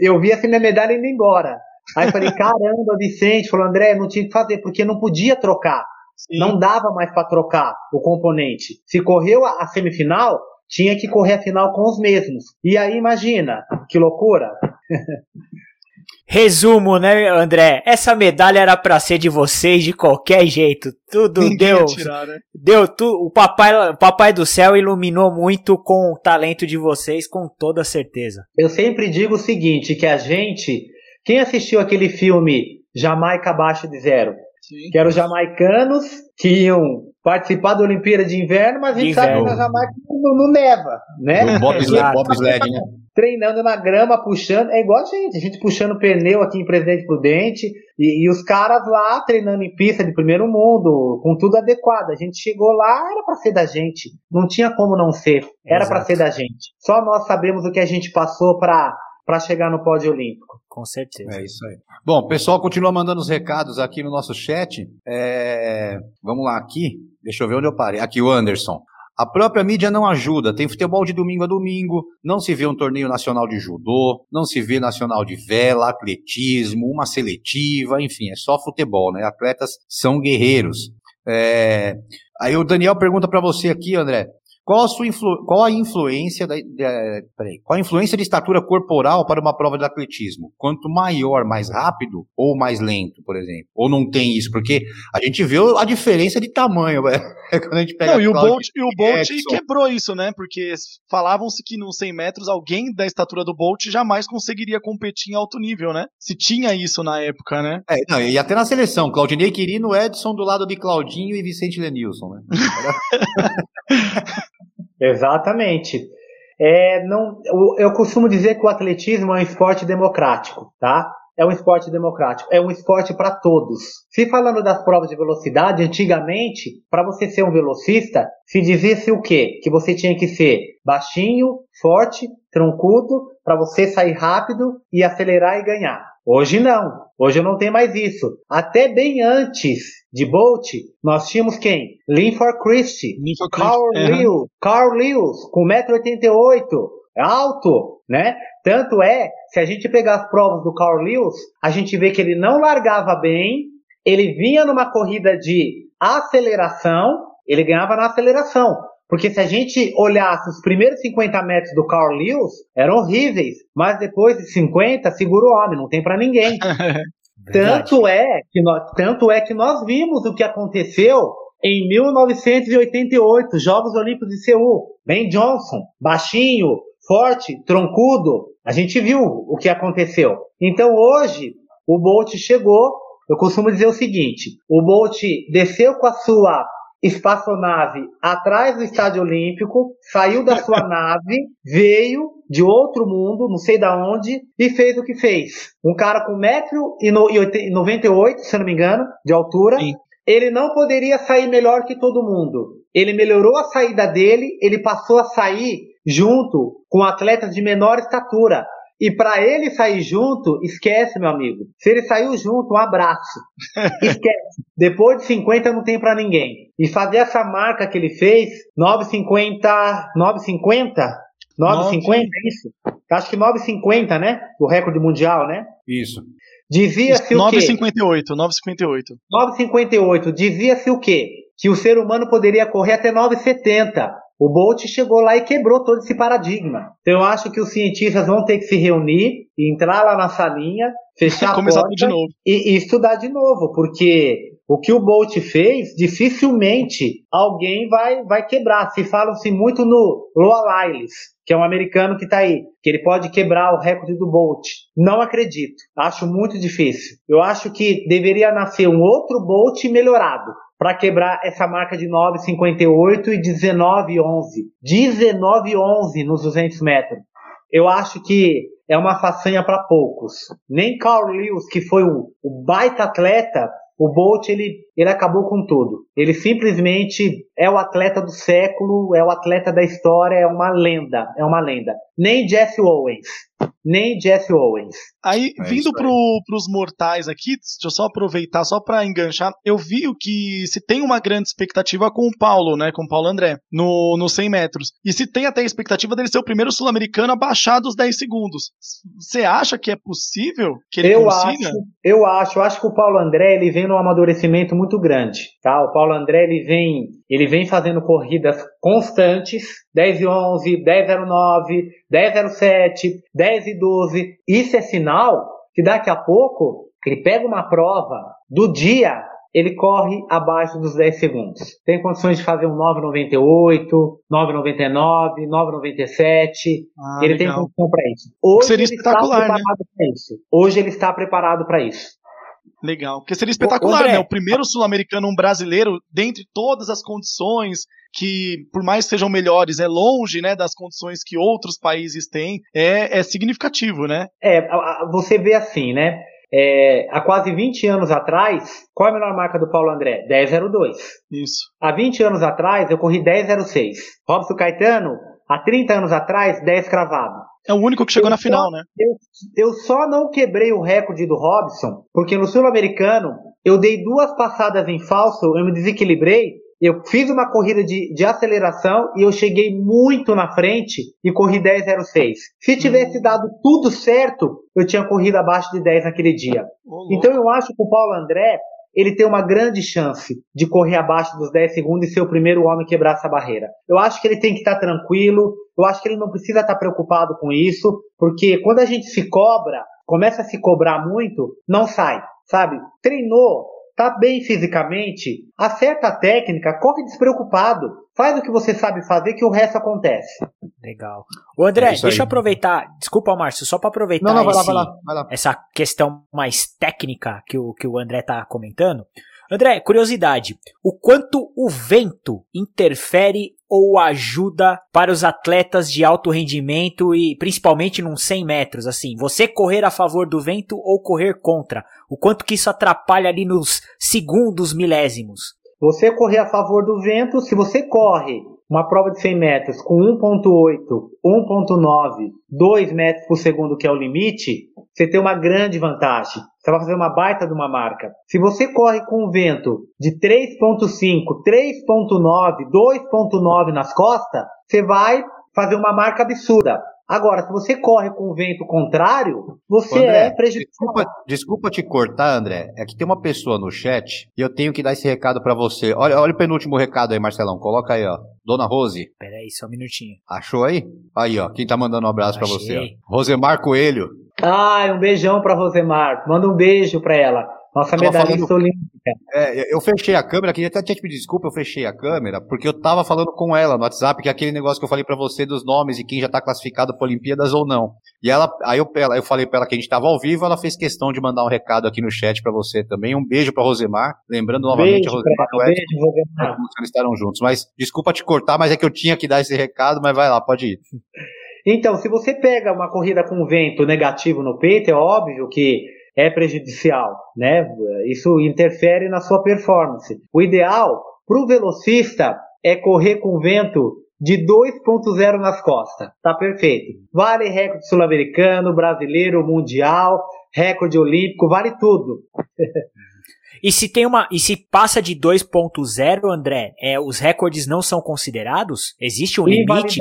eu vi assim minha medalha indo embora. Aí falei, caramba, Vicente, falou, André, não tinha que fazer, porque não podia trocar. Sim. Não dava mais para trocar o componente. Se correu a, a semifinal, tinha que correr a final com os mesmos. E aí, imagina, que loucura. Resumo, né, André? Essa medalha era para ser de vocês de qualquer jeito. Tudo Ninguém deu. Tirar, né? Deu tudo. O papai, o papai do céu iluminou muito com o talento de vocês, com toda certeza. Eu sempre digo o seguinte, que a gente, quem assistiu aquele filme Jamaica abaixo de zero, Sim. que eram os jamaicanos que iam participar da Olimpíada de Inverno, mas a gente sabe que na Jamaica não, não neva, né? Bob Sled, né? treinando na grama, puxando. É igual a gente, a gente puxando pneu aqui em Presidente Prudente e, e, os caras lá treinando em pista de primeiro mundo, com tudo adequado. A gente chegou lá, era para ser da gente. Não tinha como não ser. Era para ser da gente. Só nós sabemos o que a gente passou para para chegar no pódio olímpico. Com certeza. É isso aí. Bom, o pessoal continua mandando os recados aqui no nosso chat. É... Vamos lá aqui. Deixa eu ver onde eu parei. Aqui o Anderson. A própria mídia não ajuda. Tem futebol de domingo a domingo, não se vê um torneio nacional de judô, não se vê nacional de vela, atletismo, uma seletiva, enfim, é só futebol, né? Atletas são guerreiros. É... Aí o Daniel pergunta para você aqui, André. Qual a, sua influ... Qual a influência da... De... Peraí. Qual a influência de estatura corporal para uma prova de atletismo? Quanto maior, mais rápido ou mais lento, por exemplo? Ou não tem isso? Porque a gente vê a diferença de tamanho, é quando a gente pega Não, e o Bolt, e o Bolt quebrou isso, né? Porque falavam-se que nos 100 metros alguém da estatura do Bolt jamais conseguiria competir em alto nível, né? Se tinha isso na época, né? É, não, e até na seleção, Claudinei Quirino, Edson do lado de Claudinho e Vicente Lenilson, né? Exatamente. É, não, eu, costumo dizer que o atletismo é um esporte democrático, tá? é um esporte democrático, é um esporte para todos. Se falando das provas de velocidade, antigamente, para você ser um velocista, se dizia-se o quê? Que você tinha que ser baixinho, forte, troncudo, para você sair rápido e acelerar e ganhar. Hoje não. Hoje eu não tenho mais isso. Até bem antes de Bolt, nós tínhamos quem? Linford Christie, Carl Lewis, Carl Lewis, com 1,88m, alto, né? Tanto é, se a gente pegar as provas do Carl Lewis, a gente vê que ele não largava bem, ele vinha numa corrida de aceleração, ele ganhava na aceleração. Porque se a gente olhasse os primeiros 50 metros do Carl Lewis, eram horríveis. Mas depois de 50, segura o homem, não tem para ninguém. tanto, é que nós, tanto é que nós vimos o que aconteceu em 1988, Jogos Olímpicos de Seul. Ben Johnson, baixinho, forte, troncudo. A gente viu o que aconteceu. Então hoje o Bolt chegou. Eu costumo dizer o seguinte: o Bolt desceu com a sua espaçonave atrás do Estádio Olímpico, saiu da sua nave, veio de outro mundo, não sei da onde, e fez o que fez. Um cara com 1,98m, se não me engano, de altura. Sim. Ele não poderia sair melhor que todo mundo. Ele melhorou a saída dele, ele passou a sair junto com atletas de menor estatura. E para ele sair junto, esquece, meu amigo. Se ele saiu junto, um abraço. Esquece. Depois de 50 não tem para ninguém. E fazer essa marca que ele fez, 950, 950, 950 é isso? Acho que 950, né? O recorde mundial, né? Isso. Dizia-se o quê? 958, 958. 958. Dizia-se o quê? Que o ser humano poderia correr até 970. O Bolt chegou lá e quebrou todo esse paradigma. Então eu acho que os cientistas vão ter que se reunir, entrar lá na salinha, fechar a Começar porta e, e, estudar de novo, porque o que o Bolt fez, dificilmente alguém vai, vai quebrar. Se falam-se muito no Loa Lyles, que é um americano que está aí, que ele pode quebrar o recorde do Bolt. Não acredito. Acho muito difícil. Eu acho que deveria nascer um outro Bolt melhorado para quebrar essa marca de 9,58 e 19,11. 19,11 nos 200 metros. Eu acho que é uma façanha para poucos. Nem Carl Lewis, que foi o, o baita atleta, o Bolt ele, ele acabou com tudo. Ele simplesmente é o atleta do século, é o atleta da história, é uma lenda, é uma lenda. Nem Jesse Owens, nem Jesse Owens. Aí, é vindo para pros mortais aqui, deixa eu só aproveitar, só para enganchar, eu vi o que se tem uma grande expectativa com o Paulo, né, com o Paulo André, no, no 100 metros. E se tem até a expectativa dele ser o primeiro sul-americano a baixar dos 10 segundos. Você acha que é possível que ele eu consiga? Acho, eu acho, eu acho que o Paulo André, ele vem num amadurecimento muito grande, tá? O Paulo André, ele vem, ele vem fazendo corridas constantes, 10 e 11, 10 e 09, 10 e 07, 10 e 12. Isso é sinal que daqui a pouco ele pega uma prova do dia, ele corre abaixo dos 10 segundos. Tem condições de fazer um 9,98, 9,99, 9,97. Ah, ele legal. tem condição para isso. Hoje Seria ele está preparado né? para isso. Hoje ele está preparado para isso. Legal, porque seria espetacular, André, né? O primeiro sul-americano, um brasileiro, dentre todas as condições que, por mais sejam melhores, é longe, né, das condições que outros países têm, é, é significativo, né? É, você vê assim, né? É, há quase 20 anos atrás, qual é a menor marca do Paulo André? 10,02. Isso. Há 20 anos atrás, eu corri 10,06. Robson Caetano, há 30 anos atrás, 10 cravado. É o único que chegou eu na só, final, né? Eu, eu só não quebrei o recorde do Robson, porque no Sul-Americano, eu dei duas passadas em falso, eu me desequilibrei, eu fiz uma corrida de, de aceleração e eu cheguei muito na frente e corri 10,06. Se tivesse uhum. dado tudo certo, eu tinha corrido abaixo de 10 naquele dia. então eu acho que o Paulo André, ele tem uma grande chance de correr abaixo dos 10 segundos e ser o primeiro homem a quebrar essa barreira. Eu acho que ele tem que estar tranquilo, eu acho que ele não precisa estar preocupado com isso, porque quando a gente se cobra, começa a se cobrar muito, não sai, sabe? Treinou, tá bem fisicamente, acerta a técnica, corre despreocupado, faz o que você sabe fazer que o resto acontece. Legal. O André, é deixa eu aproveitar, desculpa, Márcio, só para aproveitar não, não, vai esse, lá, vai lá, vai lá. essa questão mais técnica que o, que o André tá comentando. André, curiosidade, o quanto o vento interfere ou ajuda para os atletas de alto rendimento e principalmente num 100 metros, assim, você correr a favor do vento ou correr contra? O quanto que isso atrapalha ali nos segundos milésimos? Você correr a favor do vento, se você corre uma prova de 100 metros com 1.8, 1.9, 2 metros por segundo, que é o limite, você tem uma grande vantagem. Você vai fazer uma baita de uma marca. Se você corre com um vento de 3.5, 3.9, 2.9 nas costas, você vai fazer uma marca absurda. Agora, se você corre com o vento contrário, você André, é prejudicial. Desculpa, desculpa, te cortar, André. É que tem uma pessoa no chat e eu tenho que dar esse recado para você. Olha, olha o penúltimo recado aí, Marcelão. Coloca aí, ó. Dona Rose. Pera aí, só um minutinho. Achou aí? Aí, ó. Quem tá mandando um abraço para você? Ó. Rosemar Coelho. Ai, um beijão pra Rosemar. Manda um beijo pra ela. Nossa medalhista falando... olímpica. É, eu fechei a câmera, queria até te pedir desculpa, eu fechei a câmera, porque eu tava falando com ela no WhatsApp, que é aquele negócio que eu falei para você dos nomes e quem já tá classificado para Olimpíadas ou não. E ela, aí eu, eu falei para ela que a gente tava ao vivo, ela fez questão de mandar um recado aqui no chat para você também. Um beijo para Rosemar, lembrando novamente beijo a Rosemar e o Edson, beijo, Rosemar. eles estarão juntos. Mas desculpa te cortar, mas é que eu tinha que dar esse recado, mas vai lá, pode ir. Então, se você pega uma corrida com vento negativo no peito, é óbvio que é prejudicial, né? Isso interfere na sua performance. O ideal para o velocista é correr com vento de 2.0 nas costas. Tá perfeito. Vale recorde sul-americano, brasileiro, mundial, recorde olímpico, vale tudo. E se tem uma, e se passa de 2.0, André, é, os recordes não são considerados? Existe um limite?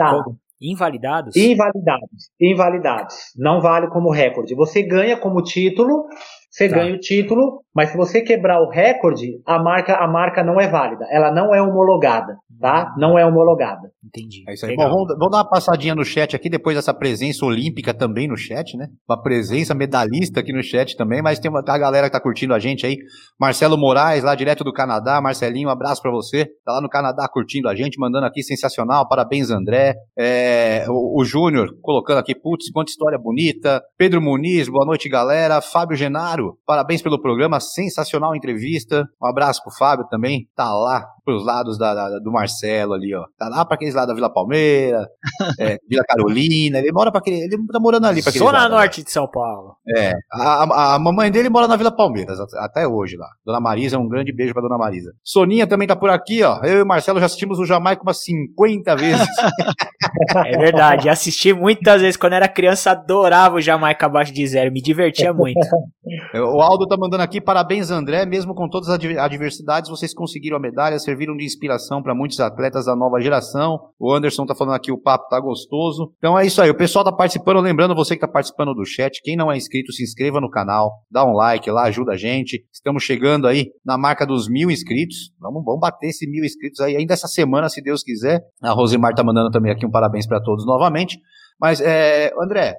Invalidados? Invalidados. Invalidados. Não vale como recorde. Você ganha como título, você tá. ganha o título, mas se você quebrar o recorde, a marca, a marca não é válida. Ela não é homologada, tá? Hum. Não é homologada. Entendi. É isso aí. Bom, vamos, vamos, dar uma passadinha no chat aqui, depois dessa presença olímpica também no chat, né? Uma presença medalhista aqui no chat também, mas tem uma a galera que tá curtindo a gente aí. Marcelo Moraes, lá direto do Canadá. Marcelinho, um abraço para você. Tá lá no Canadá curtindo a gente, mandando aqui sensacional. Parabéns, André. É, o, o Júnior colocando aqui, putz, quanta história bonita. Pedro Muniz, boa noite, galera. Fábio Genaro, parabéns pelo programa, sensacional entrevista. Um abraço pro Fábio também. Tá lá pros lados da, da, do Marcelo ali, ó. Tá lá pra aqueles lados da Vila Palmeira, é, Vila Carolina, ele mora para aquele. Ele tá morando ali pra aquele Zona Norte de São Paulo. É. A, a, a, mamãe dele mora na Vila Palmeiras, até hoje lá. Dona Marisa, um grande beijo pra Dona Marisa. Soninha também tá por aqui, ó. Eu e o Marcelo já assistimos o Jamaica umas 50 vezes. é verdade, assisti muitas vezes. Quando era criança, adorava o Jamaica abaixo de zero, me divertia muito. o Aldo tá mandando aqui, parabéns, André. Mesmo com todas as adversidades, vocês conseguiram a medalha, serviram de inspiração para muitos atletas da nova geração. O Anderson tá falando aqui, o papo tá gostoso. Então é isso aí, o pessoal tá participando. Lembrando, você que tá participando do chat, quem não é inscrito, se inscreva no canal, dá um like lá, ajuda a gente. Estamos chegando aí na marca dos mil inscritos. Vamos, vamos bater esse mil inscritos aí ainda essa semana, se Deus quiser. A Rosemar tá mandando também aqui um parabéns para todos novamente. Mas, é, André,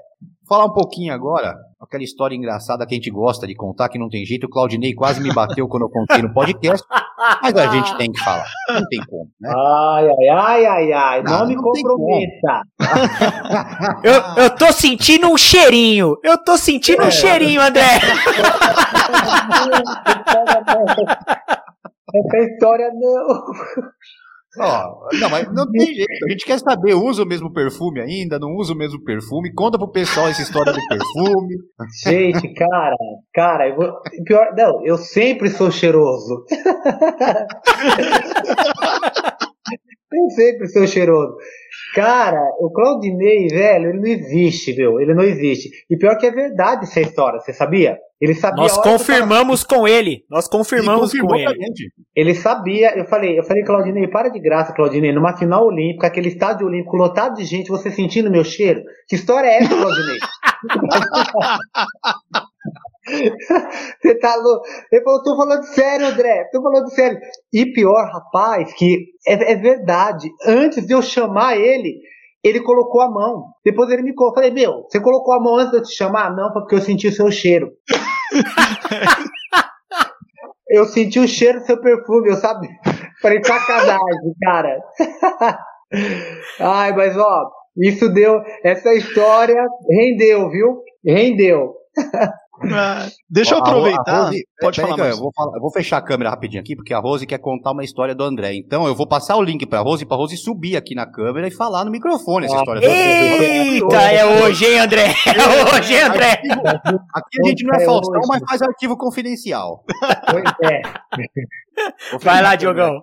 falar um pouquinho agora, aquela história engraçada que a gente gosta de contar, que não tem jeito. O Claudinei quase me bateu quando eu contei no podcast, mas a gente tem que falar. Não tem como, né? Ai, ai, ai, ai, ai. Não, não me não comprometa. eu, eu tô sentindo um cheirinho. Eu tô sentindo é. um cheirinho, André. Essa história não. Ó, não, mas não tem jeito. A gente quer saber, usa o mesmo perfume ainda? Não usa o mesmo perfume? Conta pro pessoal essa história do perfume. Gente, cara, cara, eu vou, pior, não, eu sempre sou cheiroso. eu sempre sou cheiroso. Cara, o Claudinei, velho, ele não existe, viu? Ele não existe. E pior que é verdade essa história, você sabia? Ele sabia. Nós confirmamos tava... com ele. Nós confirmamos ele com ele. Ele sabia. Eu falei, eu falei, Claudinei, para de graça, Claudinei. Numa final olímpica, aquele estádio olímpico lotado de gente, você sentindo meu cheiro? Que história é essa, Claudinei? Você tá louco? Ele falou, tô falando sério, André, tô falando sério. E pior, rapaz, que é, é verdade. Antes de eu chamar ele, ele colocou a mão. Depois ele me colocou. Eu falei, meu, você colocou a mão antes de eu te chamar? Não, porque eu senti o seu cheiro. eu senti o cheiro do seu perfume, eu sabia. Falei, sacanagem, cara. Ai, mas ó, isso deu. Essa história rendeu, viu? Rendeu. Ah, deixa eu aproveitar. Rose, Pode falar, mais. Eu vou, falar, eu vou fechar a câmera rapidinho aqui, porque a Rose quer contar uma história do André. Então eu vou passar o link pra Rose, pra Rose subir aqui na câmera e falar no microfone essa história. Eita, é hoje, hein, André? É hoje, hein, André? Aqui a gente não é Faustão, mas faz arquivo confidencial. Pois é. Vai lá, Diogão.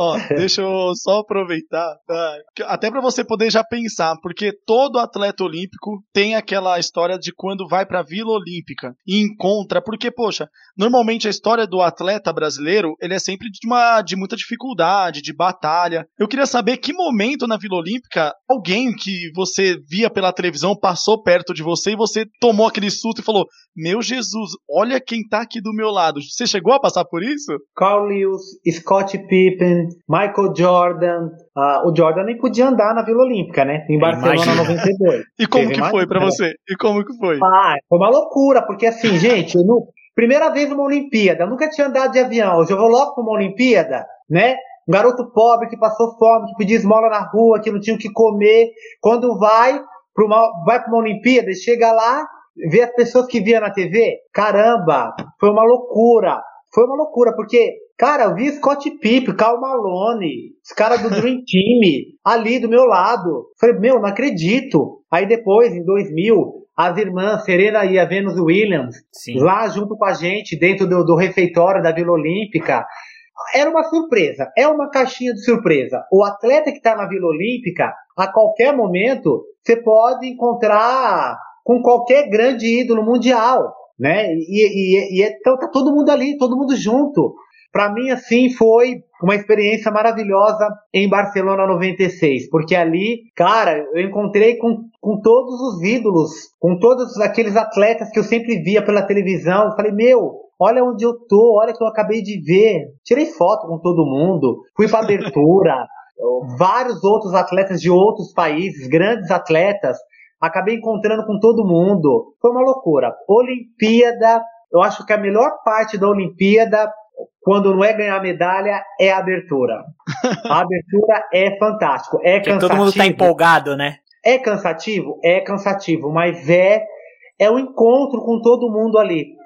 Ó, deixa eu só aproveitar, tá? até para você poder já pensar, porque todo atleta olímpico tem aquela história de quando vai para Vila Olímpica e encontra, porque poxa, normalmente a história do atleta brasileiro, ele é sempre de uma de muita dificuldade, de batalha. Eu queria saber que momento na Vila Olímpica alguém que você via pela televisão passou perto de você e você tomou aquele susto e falou: "Meu Jesus, olha quem tá aqui do meu lado". Você chegou a passar por isso? Carl Lewis, Scott Pippen, Michael Jordan. Uh, o Jordan nem podia andar na Vila Olímpica, né? Em Barcelona Imagina. 92. e como Teve que foi para você? E como que foi? Ah, foi uma loucura, porque assim, gente, eu não... primeira vez numa Olimpíada, nunca tinha andado de avião. Hoje eu vou logo pra uma Olimpíada, né? Um garoto pobre que passou fome, que pedia esmola na rua, que não tinha o que comer. Quando vai para uma, vai pra uma Olimpíada, chega lá, vê as pessoas que via na TV. Caramba, foi uma loucura. Foi uma loucura, porque Cara, eu vi Scott Pipp, Cal Malone, os caras do Dream Team ali do meu lado. Falei, meu, não acredito. Aí depois, em 2000, as irmãs Serena e a Venus Williams, Sim. lá junto com a gente, dentro do, do refeitório da Vila Olímpica. Era uma surpresa, é uma caixinha de surpresa. O atleta que está na Vila Olímpica, a qualquer momento, você pode encontrar com qualquer grande ídolo mundial, né? E, e, e, e então tá todo mundo ali, todo mundo junto. Para mim, assim, foi uma experiência maravilhosa em Barcelona 96, porque ali, cara, eu encontrei com, com todos os ídolos, com todos aqueles atletas que eu sempre via pela televisão. Eu falei, meu, olha onde eu tô, olha que eu acabei de ver. Tirei foto com todo mundo, fui para abertura. vários outros atletas de outros países, grandes atletas, acabei encontrando com todo mundo. Foi uma loucura. Olimpíada, eu acho que a melhor parte da Olimpíada quando não é ganhar medalha, é abertura. A abertura é fantástico. É Porque cansativo. todo mundo tá empolgado, né? É cansativo? É cansativo, mas é é o um encontro com todo mundo ali.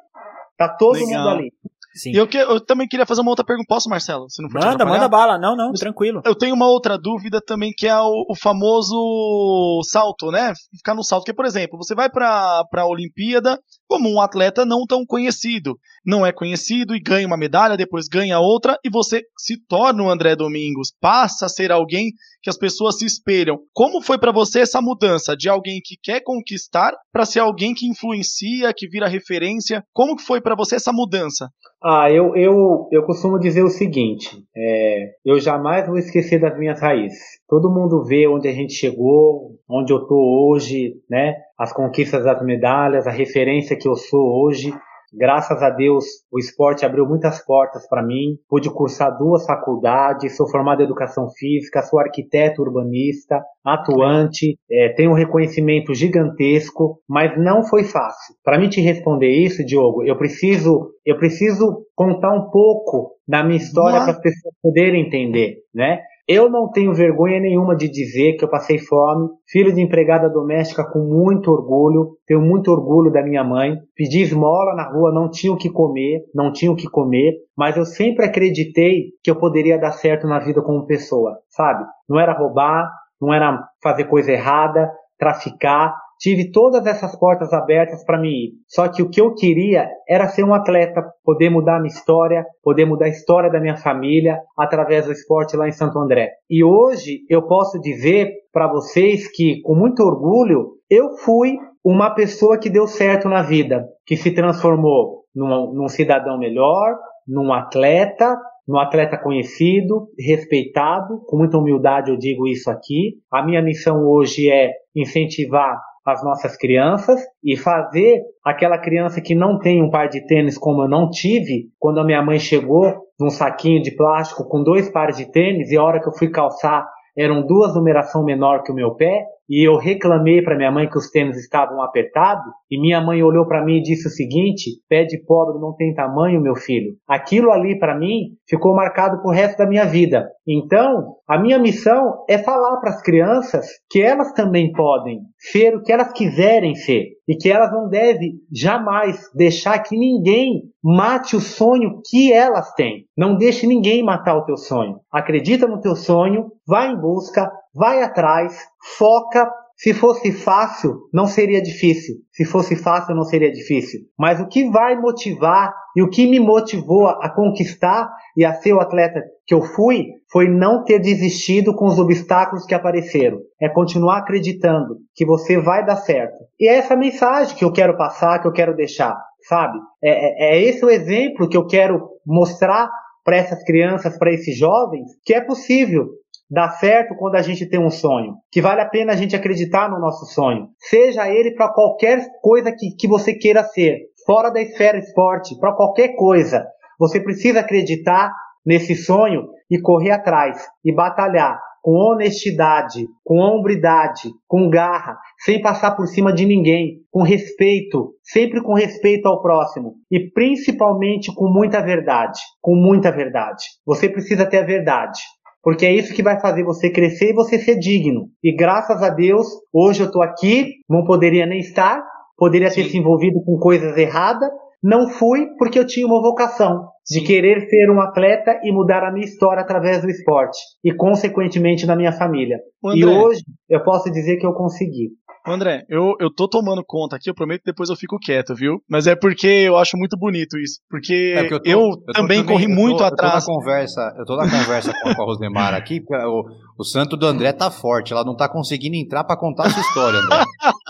Tá todo Legal. mundo ali. Sim. E eu, que, eu também queria fazer uma outra pergunta. Posso, Marcelo? Se não for manda, manda bala. Não, não, tranquilo. Eu tenho uma outra dúvida também, que é o, o famoso salto, né? Ficar no salto. Que, por exemplo, você vai para a Olimpíada como um atleta não tão conhecido. Não é conhecido e ganha uma medalha, depois ganha outra, e você se torna o André Domingos. Passa a ser alguém que as pessoas se espelham. Como foi para você essa mudança de alguém que quer conquistar para ser alguém que influencia, que vira referência? Como que foi para você essa mudança? Ah, eu, eu, eu costumo dizer o seguinte: é, eu jamais vou esquecer das minhas raízes. Todo mundo vê onde a gente chegou, onde eu tô hoje, né? As conquistas das medalhas, a referência que eu sou hoje. Graças a Deus, o esporte abriu muitas portas para mim. Pude cursar duas faculdades, sou formado em educação física, sou arquiteto urbanista, atuante, é, tenho um reconhecimento gigantesco, mas não foi fácil. Para mim te responder isso, Diogo, eu preciso, eu preciso contar um pouco da minha história para as pessoas poderem entender, né? Eu não tenho vergonha nenhuma de dizer que eu passei fome, filho de empregada doméstica com muito orgulho, tenho muito orgulho da minha mãe. Pedi esmola na rua, não tinha o que comer, não tinha o que comer, mas eu sempre acreditei que eu poderia dar certo na vida como pessoa, sabe? Não era roubar, não era fazer coisa errada, traficar, tive todas essas portas abertas para mim ir. Só que o que eu queria era ser um atleta, poder mudar a minha história, poder mudar a história da minha família através do esporte lá em Santo André. E hoje eu posso dizer para vocês que, com muito orgulho, eu fui uma pessoa que deu certo na vida, que se transformou num, num cidadão melhor, num atleta, num atleta conhecido, respeitado, com muita humildade eu digo isso aqui. A minha missão hoje é incentivar as nossas crianças e fazer aquela criança que não tem um par de tênis como eu não tive, quando a minha mãe chegou num saquinho de plástico com dois pares de tênis e a hora que eu fui calçar eram duas numeração menor que o meu pé, e eu reclamei para minha mãe que os tênis estavam apertados, e minha mãe olhou para mim e disse o seguinte: pé de pobre não tem tamanho, meu filho. Aquilo ali para mim ficou marcado pro resto da minha vida. Então, a minha missão é falar para as crianças que elas também podem ser o que elas quiserem ser e que elas não devem jamais deixar que ninguém mate o sonho que elas têm. Não deixe ninguém matar o teu sonho. Acredita no teu sonho, vai em busca, vai atrás, foca. Se fosse fácil, não seria difícil. Se fosse fácil, não seria difícil. Mas o que vai motivar e o que me motivou a conquistar e a ser o atleta que eu fui foi não ter desistido com os obstáculos que apareceram. É continuar acreditando que você vai dar certo. E é essa mensagem que eu quero passar, que eu quero deixar, sabe? É, é, é esse o exemplo que eu quero mostrar para essas crianças, para esses jovens, que é possível dá certo quando a gente tem um sonho, que vale a pena a gente acreditar no nosso sonho, seja ele para qualquer coisa que, que você queira ser, fora da esfera esporte, para qualquer coisa. Você precisa acreditar nesse sonho e correr atrás e batalhar com honestidade, com hombridade, com garra, sem passar por cima de ninguém, com respeito, sempre com respeito ao próximo e principalmente com muita verdade, com muita verdade. Você precisa ter a verdade. Porque é isso que vai fazer você crescer e você ser digno. E graças a Deus, hoje eu estou aqui, não poderia nem estar, poderia Sim. ter se envolvido com coisas erradas, não fui porque eu tinha uma vocação de querer ser um atleta e mudar a minha história através do esporte e consequentemente na minha família. André, e hoje eu posso dizer que eu consegui. André, eu, eu tô tomando conta aqui, eu prometo que depois eu fico quieto, viu? Mas é porque eu acho muito bonito isso. Porque, é porque eu, tô, eu, eu também corri muito tô, atrás. Eu tô, na conversa, eu tô na conversa com, a Rosemar aqui, porque o, o santo do André tá forte, ela não tá conseguindo entrar para contar essa história, André.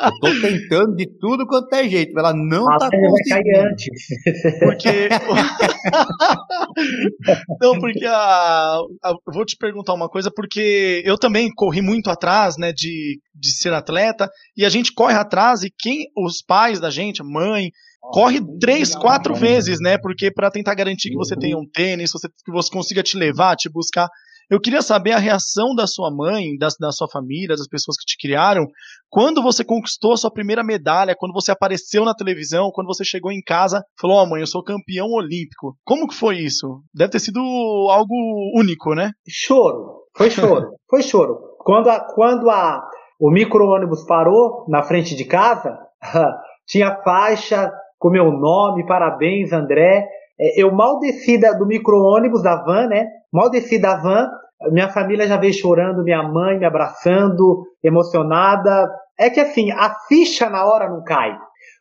eu tô tentando de tudo quanto é jeito, ela não a tá conseguindo. antes. Porque. não, porque a, a, eu vou te perguntar uma coisa, porque eu também corri muito atrás, né, de, de ser atleta, e a gente corre atrás, e quem, os pais da gente, mãe, corre três, quatro vezes, né? Porque para tentar garantir que você tenha um tênis, você, que você consiga te levar, te buscar. Eu queria saber a reação da sua mãe, da, da sua família, das pessoas que te criaram, quando você conquistou a sua primeira medalha, quando você apareceu na televisão, quando você chegou em casa, falou: Ó, oh, mãe, eu sou campeão olímpico. Como que foi isso? Deve ter sido algo único, né? Choro. Foi choro. foi choro. Quando a, quando a, o micro-ônibus parou na frente de casa, tinha faixa com meu nome, parabéns, André. É, eu mal desci do micro-ônibus da van, né? Mal desci da van, minha família já veio chorando, minha mãe me abraçando, emocionada. É que assim, a ficha na hora não cai,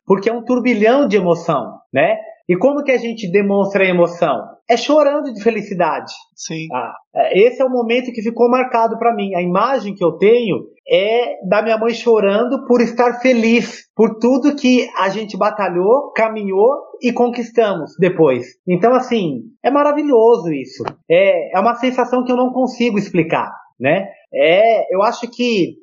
porque é um turbilhão de emoção, né? E como que a gente demonstra a emoção? É chorando de felicidade. Sim. Ah, esse é o momento que ficou marcado para mim. A imagem que eu tenho é da minha mãe chorando por estar feliz por tudo que a gente batalhou, caminhou e conquistamos depois. Então, assim, é maravilhoso isso. É, é uma sensação que eu não consigo explicar, né? É, eu acho que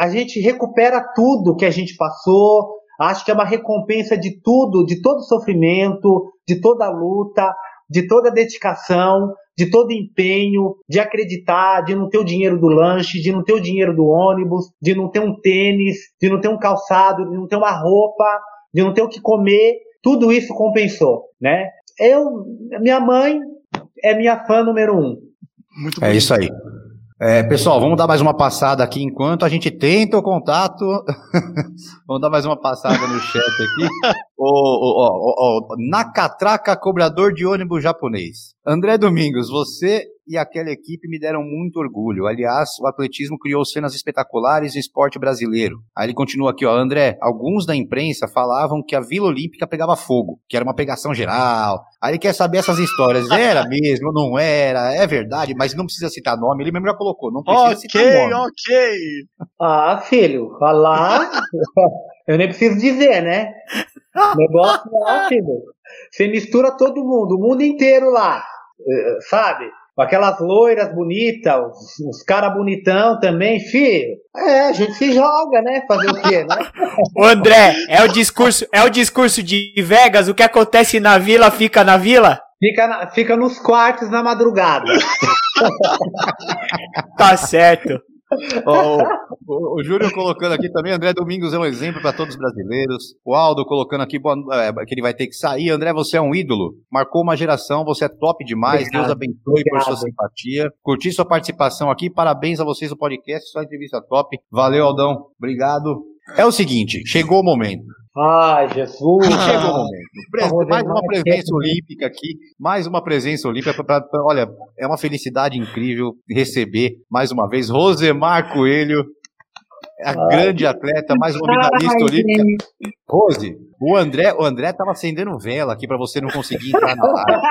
a gente recupera tudo que a gente passou, Acho que é uma recompensa de tudo, de todo sofrimento, de toda luta, de toda dedicação, de todo empenho, de acreditar, de não ter o dinheiro do lanche, de não ter o dinheiro do ônibus, de não ter um tênis, de não ter um calçado, de não ter uma roupa, de não ter o que comer. Tudo isso compensou, né? Eu, minha mãe é minha fã número um. Muito é isso aí. É, pessoal, vamos dar mais uma passada aqui enquanto a gente tenta o contato. vamos dar mais uma passada no chat aqui. o, o, o, o, Nakatraka, cobrador de ônibus japonês. André Domingos, você e aquela equipe me deram muito orgulho. Aliás, o atletismo criou cenas espetaculares e esporte brasileiro. Aí ele continua aqui, ó, André, alguns da imprensa falavam que a Vila Olímpica pegava fogo, que era uma pegação geral. Aí ele quer saber essas histórias. Era mesmo, não era, é verdade, mas não precisa citar nome, ele mesmo já colocou, não precisa okay, citar nome. Ok, ok. Ah, filho, falar, eu nem preciso dizer, né? negócio lá, filho. Você mistura todo mundo, o mundo inteiro lá, eh, sabe? Aquelas loiras bonitas, os, os caras bonitão também, filho. É, a gente se joga, né? Fazer o quê, né? Ô André, é o discurso, é o discurso de Vegas, o que acontece na vila fica na vila? Fica, na, fica nos quartos na madrugada. tá certo. O, o, o, Júlio colocando aqui também, André Domingos é um exemplo para todos os brasileiros. O Aldo colocando aqui é, que ele vai ter que sair. André, você é um ídolo. Marcou uma geração, você é top demais. Obrigado. Deus abençoe Obrigado. por sua simpatia. Curti sua participação aqui. Parabéns a vocês no podcast. Sua entrevista top. Valeu, Aldão. Obrigado. É o seguinte, chegou o momento. Ai, Jesus! Chegou o momento. mais uma presença olímpica aqui, mais uma presença olímpica. Pra, pra, olha, é uma felicidade incrível receber mais uma vez Rosemar Coelho, a Ai, grande atleta, mais uma medalhista olímpica. Rose, o André, o André tava acendendo vela aqui para você não conseguir entrar na live.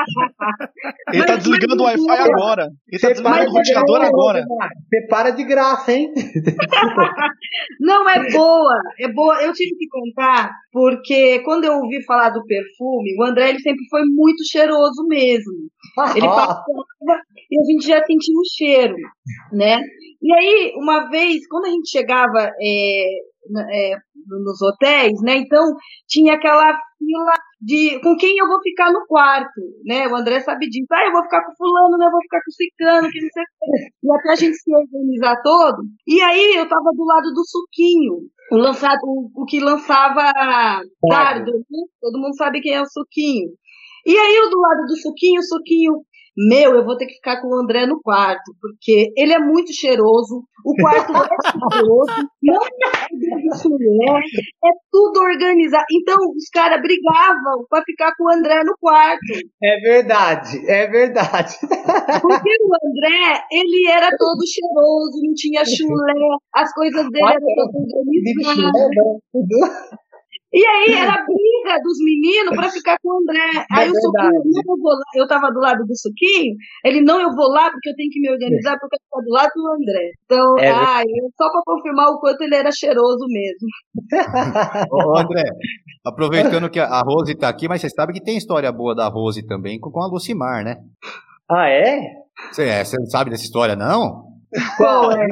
Ele tá desligando o Wi-Fi agora. Ele tá desligando o ventilador agora. Você para de graça, hein? não, é boa. É boa. Eu tive que contar, porque quando eu ouvi falar do perfume, o André ele sempre foi muito cheiroso mesmo. Ele passava e a gente já sentia o cheiro, né? E aí, uma vez, quando a gente chegava é, é, nos hotéis, né? Então tinha aquela fila de com quem eu vou ficar no quarto, né? O André sabe disso. Ah, eu vou ficar com fulano, né? Eu vou ficar com ciclano, que não sei o E até a gente se organizar todo. E aí eu tava do lado do suquinho. O, lançado, o, o que lançava dardo, né? Todo mundo sabe quem é o suquinho. E aí eu do lado do suquinho, o suquinho meu, eu vou ter que ficar com o André no quarto, porque ele é muito cheiroso, o quarto é cheiroso, não é é tudo organizado. Então, os caras brigavam para ficar com o André no quarto. É verdade, é verdade. Porque o André, ele era todo cheiroso, não tinha chulé, as coisas dele eram todas organizadas. E aí era briga dos meninos para ficar com o André. É aí é o Suquinho, eu, vou lá, eu tava do lado do Suquinho, ele não, eu vou lá porque eu tenho que me organizar porque eu tô do lado do André. Então, é ai, só para confirmar o quanto ele era cheiroso mesmo. Ô, André, aproveitando que a Rose tá aqui, mas você sabe que tem história boa da Rose também com a Lucimar, né? Ah, é? Você, é, você não sabe dessa história, não? Qual é?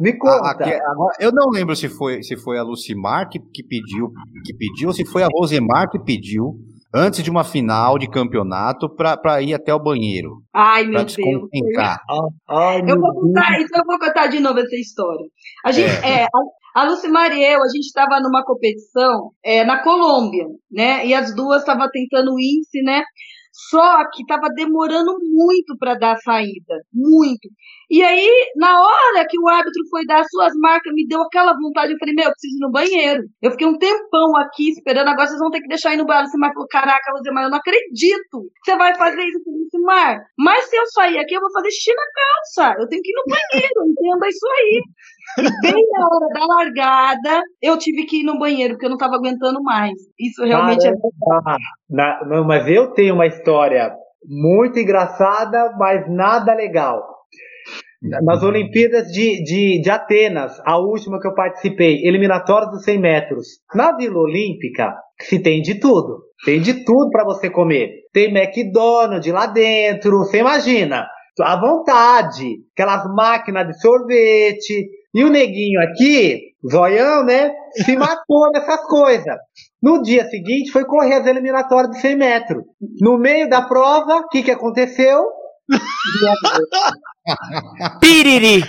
Me conta. Aqui, agora, eu não lembro se foi, se foi a Lucimar que, que, pediu, que pediu, ou se foi a Rosemar que pediu, antes de uma final de campeonato, para ir até o banheiro. Ai, meu Deus. Ai, eu vou contar, isso eu vou contar de novo essa história. A gente, é. é a, a Lucimar e eu, a gente estava numa competição é, na Colômbia, né? E as duas estavam tentando o índice, né? Só que estava demorando muito para dar a saída, muito. E aí, na hora que o árbitro foi dar as suas marcas, me deu aquela vontade. Eu falei, meu, eu preciso ir no banheiro. Eu fiquei um tempão aqui esperando, agora vocês vão ter que deixar ir no banheiro. Você falou, caraca, Rosemar, eu não acredito. Você vai fazer isso com o Mar. Mas se eu sair aqui, eu vou fazer xixi na calça. Eu tenho que ir no banheiro, entenda isso aí. Bem na hora da largada, eu tive que ir no banheiro, porque eu não estava aguentando mais. Isso realmente é Caramba. é. Na, não, mas eu tenho uma história muito engraçada, mas nada legal. Nas Olimpíadas de, de, de Atenas, a última que eu participei, eliminatórias dos 100 metros. Na Vila Olímpica, se tem de tudo. Tem de tudo para você comer. Tem McDonald's lá dentro, você imagina. À vontade. Aquelas máquinas de sorvete, e o neguinho aqui, zoião, né? Se matou nessas coisas. No dia seguinte, foi correr as eliminatórias de 100 metros. No meio da prova, o que, que aconteceu? Piriri!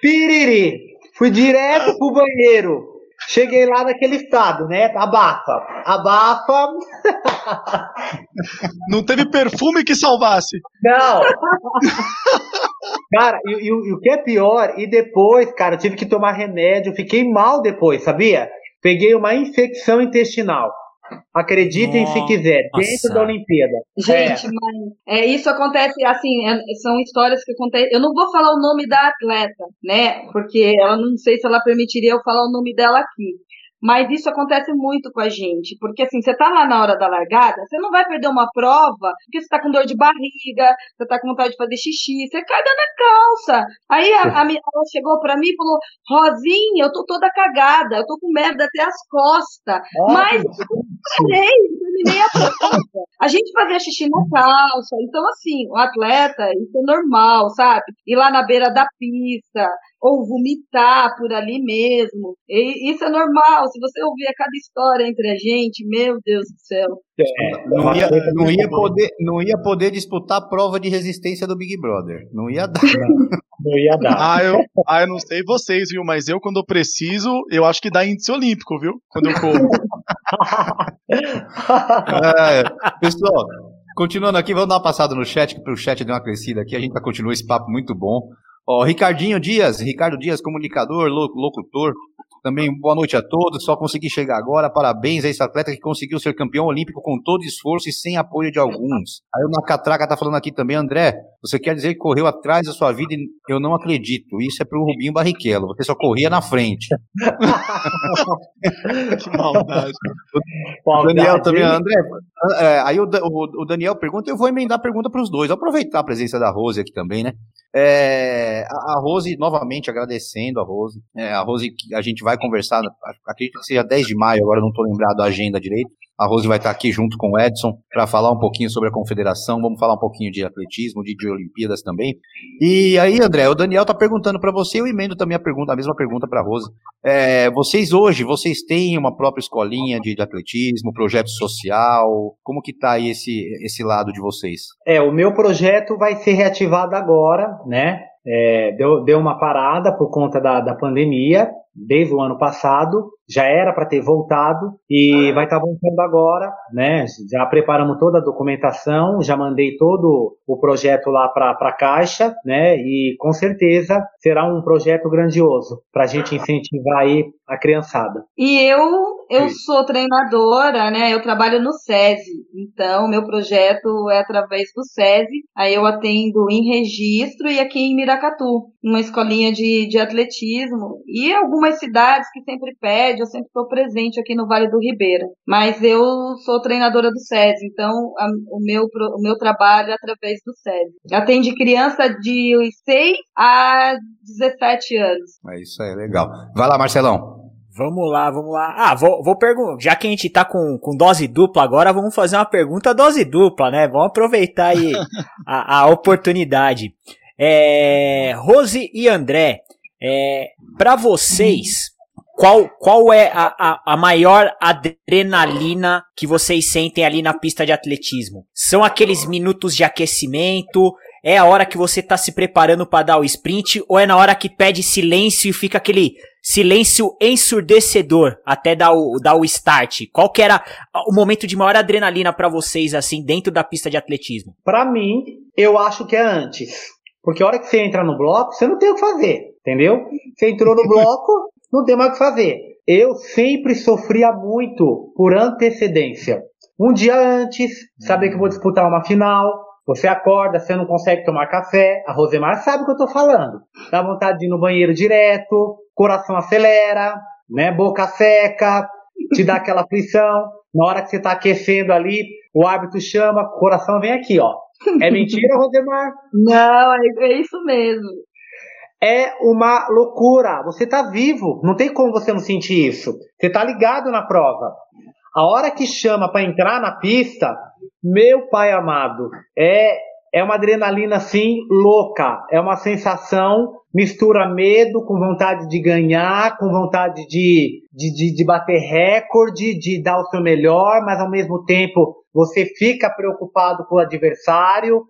Piriri! Fui direto pro banheiro. Cheguei lá naquele estado, né? Abafa. Abafa. Não teve perfume que salvasse. Não. Cara, e, o que é pior, e depois, cara, eu tive que tomar remédio, fiquei mal depois, sabia? Peguei uma infecção intestinal. Acreditem Nossa. se quiser, dentro da Olimpíada. Gente, é. mas é, isso acontece assim, é, são histórias que acontecem. Eu não vou falar o nome da atleta, né? Porque ela não sei se ela permitiria eu falar o nome dela aqui. Mas isso acontece muito com a gente, porque assim, você tá lá na hora da largada, você não vai perder uma prova, porque você tá com dor de barriga, você tá com vontade de fazer xixi, você caga na calça. Aí a, a ela chegou pra mim e falou: Rosinha, eu tô toda cagada, eu tô com merda até as costas. mas eu parei, terminei a prova. A A gente fazia xixi na calça. Então, assim, o atleta, isso é normal, sabe? Ir lá na beira da pista, ou vomitar por ali mesmo. E isso é normal. Se você ouvir a cada história entre a gente, meu Deus do céu. É, não, ia, não, ia poder, não ia poder disputar a prova de resistência do Big Brother. Não ia dar. Não ia dar. Ah, eu, ah, eu não sei vocês, viu? Mas eu, quando eu preciso, eu acho que dá índice olímpico, viu? Quando eu corro. é, pessoal, continuando aqui, vamos dar uma passada no chat, que o chat deu uma crescida aqui. A gente vai continuar esse papo muito bom. Ó, Ricardinho Dias, Ricardo Dias, comunicador, locutor. Também boa noite a todos. Só consegui chegar agora. Parabéns a esse atleta que conseguiu ser campeão olímpico com todo esforço e sem apoio de alguns. Aí o Nacatraca tá falando aqui também, André. Você quer dizer que correu atrás da sua vida? Eu não acredito. Isso é pro Rubinho Barrichello. Você só corria na frente. que maldade. O Daniel também, André. É, aí o, o, o, Daniel pergunta, eu vou emendar a pergunta para os dois. Vou aproveitar a presença da Rose aqui também, né? É, a Rose, novamente agradecendo a Rose. É, a Rose, a gente vai conversar, acredito que seja 10 de maio, agora não estou lembrado a agenda direito. A Rose vai estar aqui junto com o Edson para falar um pouquinho sobre a confederação. Vamos falar um pouquinho de atletismo, de, de Olimpíadas também. E aí, André, o Daniel está perguntando para você, eu emendo também a pergunta, a mesma pergunta para a Rose. É, vocês hoje, vocês têm uma própria escolinha de, de, atletismo, projeto social? Como que está aí esse, esse lado de vocês? É, o meu projeto vai ser reativado agora, né? É, deu, deu uma parada por conta da, da pandemia, desde o ano passado, já era para ter voltado e vai estar tá voltando agora, né? Já preparamos toda a documentação, já mandei todo o projeto lá para a Caixa, né? E com certeza será um projeto grandioso para a gente incentivar aí a criançada. E eu eu sou treinadora, né? Eu trabalho no SESI, então meu projeto é através do SESI. Aí eu atendo em registro e aqui em Miracatu, uma escolinha de, de atletismo e algumas cidades que sempre pedem eu sempre estou presente aqui no Vale do Ribeira. Mas eu sou treinadora do SESI, então a, o, meu, o meu trabalho é através do SESI. Atende criança de 6 a 17 anos. É isso aí, legal. Vai lá, Marcelão. Vamos lá, vamos lá. Ah, vou, vou perguntar. Já que a gente tá com, com dose dupla agora, vamos fazer uma pergunta dose dupla, né? Vamos aproveitar aí a, a oportunidade. É, Rose e André, é, para vocês, qual, qual é a, a, a, maior adrenalina que vocês sentem ali na pista de atletismo? São aqueles minutos de aquecimento? É a hora que você tá se preparando para dar o sprint? Ou é na hora que pede silêncio e fica aquele silêncio ensurdecedor até dar o, dar o start? Qual que era o momento de maior adrenalina para vocês, assim, dentro da pista de atletismo? Para mim, eu acho que é antes. Porque a hora que você entra no bloco, você não tem o que fazer, entendeu? Você entrou no bloco, não tem mais o que fazer. Eu sempre sofria muito por antecedência. Um dia antes, saber que vou disputar uma final, você acorda, você não consegue tomar café. A Rosemar sabe o que eu tô falando. Dá vontade de ir no banheiro direto, coração acelera, né? Boca seca, te dá aquela aflição. Na hora que você tá aquecendo ali, o árbitro chama, o coração vem aqui, ó. É mentira, Rosemar? Não, é, é isso mesmo é uma loucura. Você está vivo, não tem como você não sentir isso. Você está ligado na prova. A hora que chama para entrar na pista, meu pai amado, é é uma adrenalina assim louca. É uma sensação mistura medo com vontade de ganhar, com vontade de, de, de, de bater recorde, de dar o seu melhor, mas ao mesmo tempo você fica preocupado com o adversário,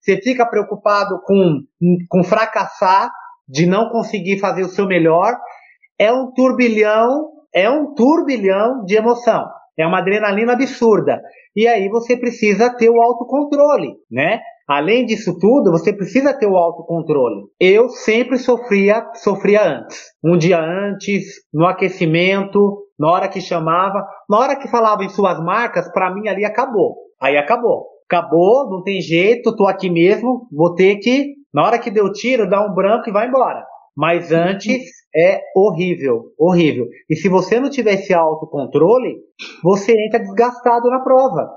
você fica preocupado com, com fracassar, de não conseguir fazer o seu melhor, é um turbilhão, é um turbilhão de emoção. É uma adrenalina absurda. E aí você precisa ter o autocontrole, né? Além disso tudo, você precisa ter o autocontrole. Eu sempre sofria, sofria antes. Um dia antes, no aquecimento, na hora que chamava, na hora que falava em suas marcas, para mim ali acabou. Aí acabou. Acabou, não tem jeito, tô aqui mesmo, vou ter que na hora que deu tiro, dá um branco e vai embora. Mas antes é horrível, horrível. E se você não tiver esse autocontrole, você entra desgastado na prova.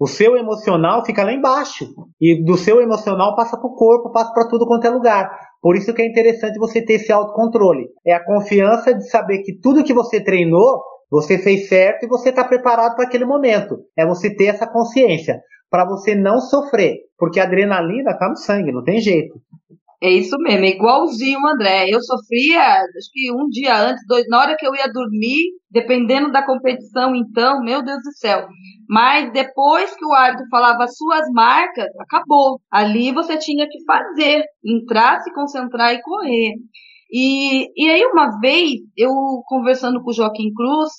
O seu emocional fica lá embaixo. E do seu emocional passa para o corpo, passa para tudo quanto é lugar. Por isso que é interessante você ter esse autocontrole. É a confiança de saber que tudo que você treinou, você fez certo e você está preparado para aquele momento. É você ter essa consciência. para você não sofrer, porque a adrenalina tá no sangue, não tem jeito. É isso mesmo, é igualzinho o André. Eu sofria, acho que um dia antes, dois, na hora que eu ia dormir, dependendo da competição, então, meu Deus do céu. Mas depois que o árbitro falava suas marcas, acabou. Ali você tinha que fazer, entrar, se concentrar e correr. E, e aí, uma vez, eu conversando com o Joaquim Cruz,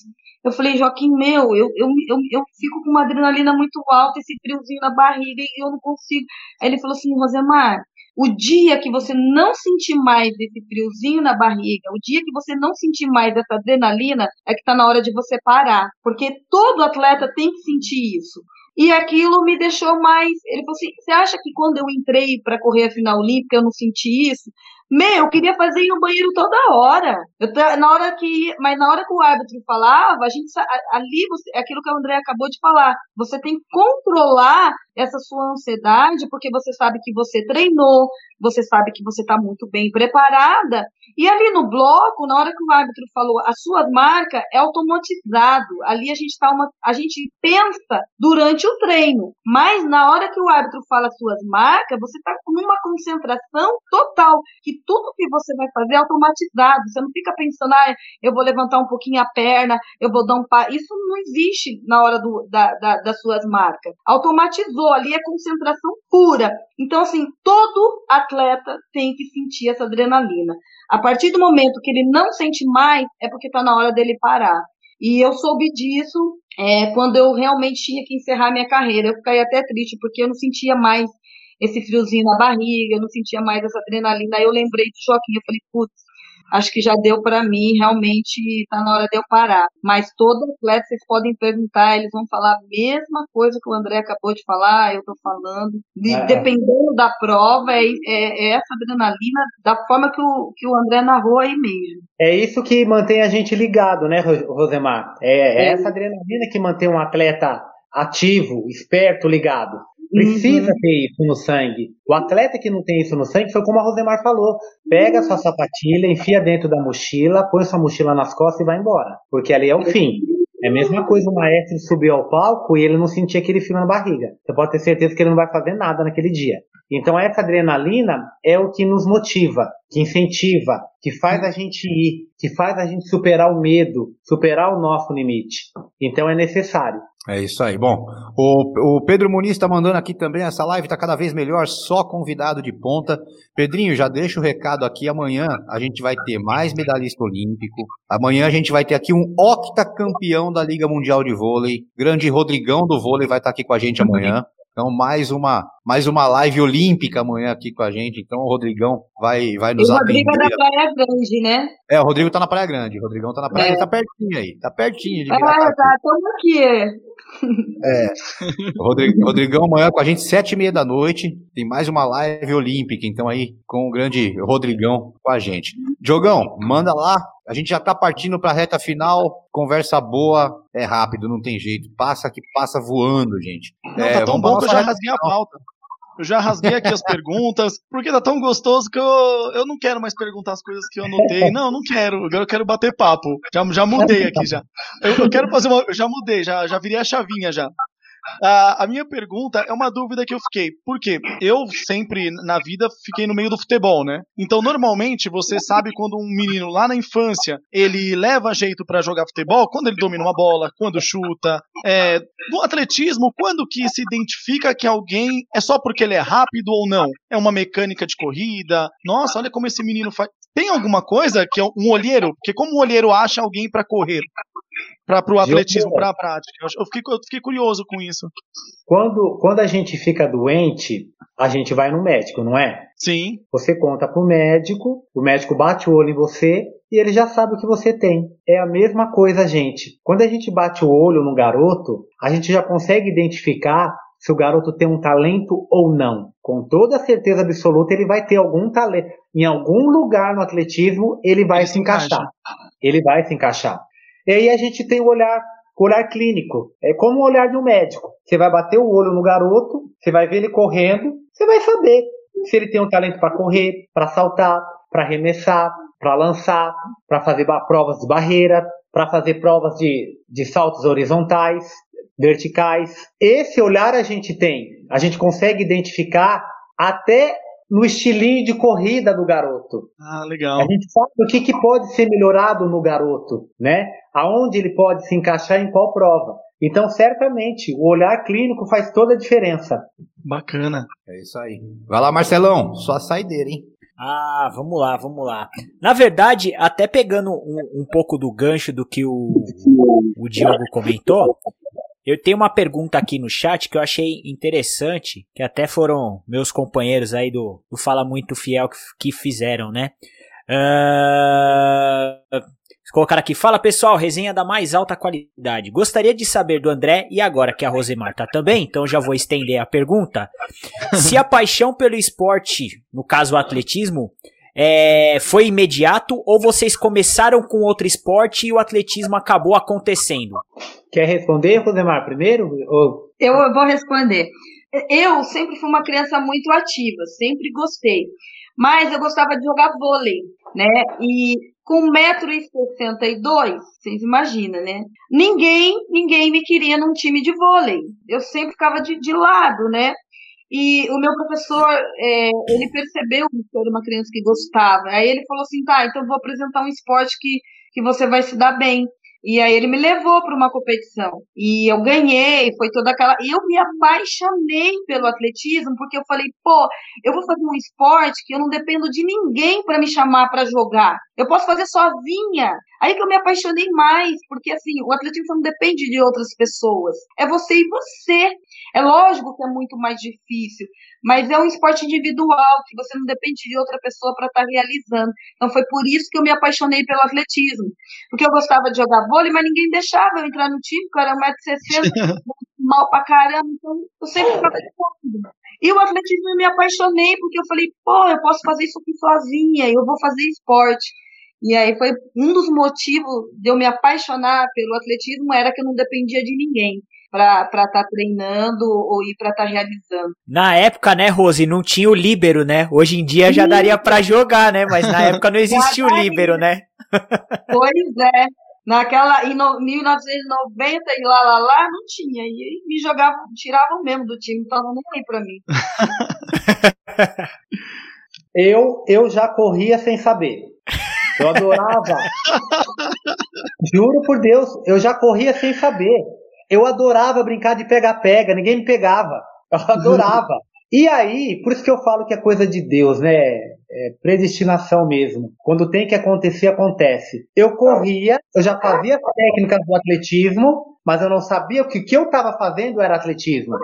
eu falei, Joaquim, meu, eu, eu, eu, eu fico com uma adrenalina muito alta, esse friozinho na barriga, e eu não consigo. Aí ele falou assim, Rosemar, o dia que você não sentir mais esse friozinho na barriga, o dia que você não sentir mais essa adrenalina, é que está na hora de você parar. Porque todo atleta tem que sentir isso. E aquilo me deixou mais. Ele falou assim: você acha que quando eu entrei para correr a final olímpica eu não senti isso? Meu, eu queria fazer ir no banheiro toda hora. Eu, na hora que, mas na hora que o árbitro falava, a gente ali você, é aquilo que a André acabou de falar. Você tem que controlar essa sua ansiedade, porque você sabe que você treinou, você sabe que você está muito bem preparada. E ali no bloco, na hora que o árbitro falou as suas marcas, é automatizado. Ali a gente tá uma, a gente pensa durante o treino, mas na hora que o árbitro fala as suas marcas, você está com uma concentração total, que tudo que você vai fazer é automatizado. Você não fica pensando, ah, eu vou levantar um pouquinho a perna, eu vou dar um pa. Isso não existe na hora do, da, da, das suas marcas. Automatizou ali é concentração pura. Então, assim, todo atleta tem que sentir essa adrenalina. A partir do momento que ele não sente mais, é porque está na hora dele parar. E eu soube disso é, quando eu realmente tinha que encerrar minha carreira. Eu fiquei até triste, porque eu não sentia mais esse friozinho na barriga, eu não sentia mais essa adrenalina. Aí eu lembrei do Joaquim, eu falei, putz, acho que já deu para mim, realmente está na hora de eu parar. Mas todo atleta, vocês podem perguntar, eles vão falar a mesma coisa que o André acabou de falar, eu estou falando. De, é. Dependendo da prova, é, é, é, essa adrenalina da forma que o, que o André narrou aí mesmo. É isso que mantém a gente ligado, né, Rosemar? É, é essa adrenalina que mantém um atleta ativo, esperto, ligado. Precisa uhum. ter isso no sangue. O atleta que não tem isso no sangue foi como a Rosemar falou. Pega uhum. sua sapatilha, enfia dentro da mochila, põe sua mochila nas costas e vai embora. Porque ali é o fim. É a mesma coisa o maestro subir ao palco e ele não sentir aquele frio na barriga. Você pode ter certeza que ele não vai fazer nada naquele dia. Então essa adrenalina é o que nos motiva, que incentiva, que faz a gente ir, que faz a gente superar o medo, superar o nosso limite. Então é necessário. É isso aí. Bom, o, o Pedro Muniz está mandando aqui também. Essa live está cada vez melhor, só convidado de ponta. Pedrinho, já deixa o recado aqui. Amanhã a gente vai ter mais medalhista olímpico. Amanhã a gente vai ter aqui um octacampeão da Liga Mundial de Vôlei. Grande Rodrigão do vôlei vai estar tá aqui com a gente amanhã. Então, mais uma, mais uma live olímpica amanhã aqui com a gente. Então, o Rodrigão vai, vai nos atender. O Rodrigo é da Praia Grande, né? É, o Rodrigo tá na Praia Grande. O Rodrigão tá na Praia é. tá pertinho aí. Tá pertinho de Ah, tá, estamos aqui. É. O Rodrigo, Rodrigão amanhã com a gente, sete e meia da noite. Tem mais uma live olímpica, então aí, com o grande Rodrigão com a gente. Diogão, manda lá. A gente já tá partindo pra reta final. Conversa boa, é rápido, não tem jeito. Passa que passa voando, gente. Não, é, tá tão bom que eu já rasguei a pauta. Eu já rasguei aqui as perguntas, porque tá tão gostoso que eu, eu não quero mais perguntar as coisas que eu anotei. Não, não quero. Agora eu quero bater papo. Já, já mudei aqui já. Eu, eu quero fazer uma. Eu já mudei, já, já virei a chavinha já. A, a minha pergunta é uma dúvida que eu fiquei. Por quê? Eu sempre na vida fiquei no meio do futebol, né? Então, normalmente, você sabe quando um menino lá na infância ele leva jeito para jogar futebol, quando ele domina uma bola, quando chuta. É, no atletismo, quando que se identifica que alguém é só porque ele é rápido ou não? É uma mecânica de corrida? Nossa, olha como esse menino faz. Tem alguma coisa que é um olheiro? Porque como um olheiro acha alguém para correr? Para o atletismo, para a prática. Eu fiquei, eu fiquei curioso com isso. Quando, quando a gente fica doente, a gente vai no médico, não é? Sim. Você conta para o médico, o médico bate o olho em você e ele já sabe o que você tem. É a mesma coisa, gente. Quando a gente bate o olho no garoto, a gente já consegue identificar se o garoto tem um talento ou não. Com toda certeza absoluta, ele vai ter algum talento. Em algum lugar no atletismo, ele vai ele se, se encaixar. Ele vai se encaixar. E aí a gente tem o olhar, o olhar clínico. É como o olhar de um médico. Você vai bater o olho no garoto, você vai ver ele correndo, você vai saber se ele tem um talento para correr, para saltar, para arremessar, para lançar, para fazer provas de barreira, para fazer provas de, de saltos horizontais. verticais. Esse olhar a gente tem, a gente consegue identificar até no estilinho de corrida do garoto. Ah, legal. A gente sabe o que, que pode ser melhorado no garoto, né? Aonde ele pode se encaixar em qual prova. Então, certamente, o olhar clínico faz toda a diferença. Bacana. É isso aí. Vai lá, Marcelão, só a saideira, hein? Ah, vamos lá, vamos lá. Na verdade, até pegando um, um pouco do gancho do que o, o Diogo comentou, eu tenho uma pergunta aqui no chat que eu achei interessante, que até foram meus companheiros aí do, do Fala Muito Fiel que, que fizeram, né? Uh, colocar aqui, fala pessoal, resenha da mais alta qualidade. Gostaria de saber do André, e agora que a Rosemar tá também, então já vou estender a pergunta. se a paixão pelo esporte, no caso o atletismo, é, foi imediato ou vocês começaram com outro esporte e o atletismo acabou acontecendo? Quer responder, Rosemar, primeiro? Ou... Eu vou responder. Eu sempre fui uma criança muito ativa, sempre gostei. Mas eu gostava de jogar vôlei, né? E com 1,62m, vocês imaginam, né? Ninguém, ninguém me queria num time de vôlei. Eu sempre ficava de, de lado, né? E o meu professor, é, ele percebeu que eu era uma criança que gostava. Aí ele falou assim, tá, então eu vou apresentar um esporte que, que você vai se dar bem. E aí ele me levou para uma competição. E eu ganhei, foi toda aquela. E eu me apaixonei pelo atletismo, porque eu falei, pô, eu vou fazer um esporte que eu não dependo de ninguém para me chamar para jogar. Eu posso fazer sozinha. Aí que eu me apaixonei mais, porque assim, o atletismo não depende de outras pessoas. É você e você. É lógico que é muito mais difícil, mas é um esporte individual, que você não depende de outra pessoa para estar tá realizando. Então foi por isso que eu me apaixonei pelo atletismo. Porque eu gostava de jogar vôlei, mas ninguém deixava eu entrar no time, porque eu era 1,60m, mal pra caramba, então eu sempre ficava de E o atletismo eu me apaixonei, porque eu falei, pô, eu posso fazer isso aqui sozinha, eu vou fazer esporte. E aí foi um dos motivos de eu me apaixonar pelo atletismo era que eu não dependia de ninguém para estar tá treinando ou ir para estar tá realizando. Na época, né, Rose, não tinha o líbero, né? Hoje em dia já daria para jogar, né? Mas na época não existia o líbero, né? pois é. Naquela, em no, 1990 e lá, lá, lá, não tinha. E me jogavam, tiravam mesmo do time, então não nem para mim. eu, eu já corria sem saber. Eu adorava. Juro por Deus, eu já corria sem saber. Eu adorava brincar de pega-pega, ninguém me pegava. Eu adorava. E aí, por isso que eu falo que é coisa de Deus, né? É predestinação mesmo. Quando tem que acontecer, acontece. Eu corria, eu já fazia técnicas do atletismo, mas eu não sabia que o que eu estava fazendo era atletismo.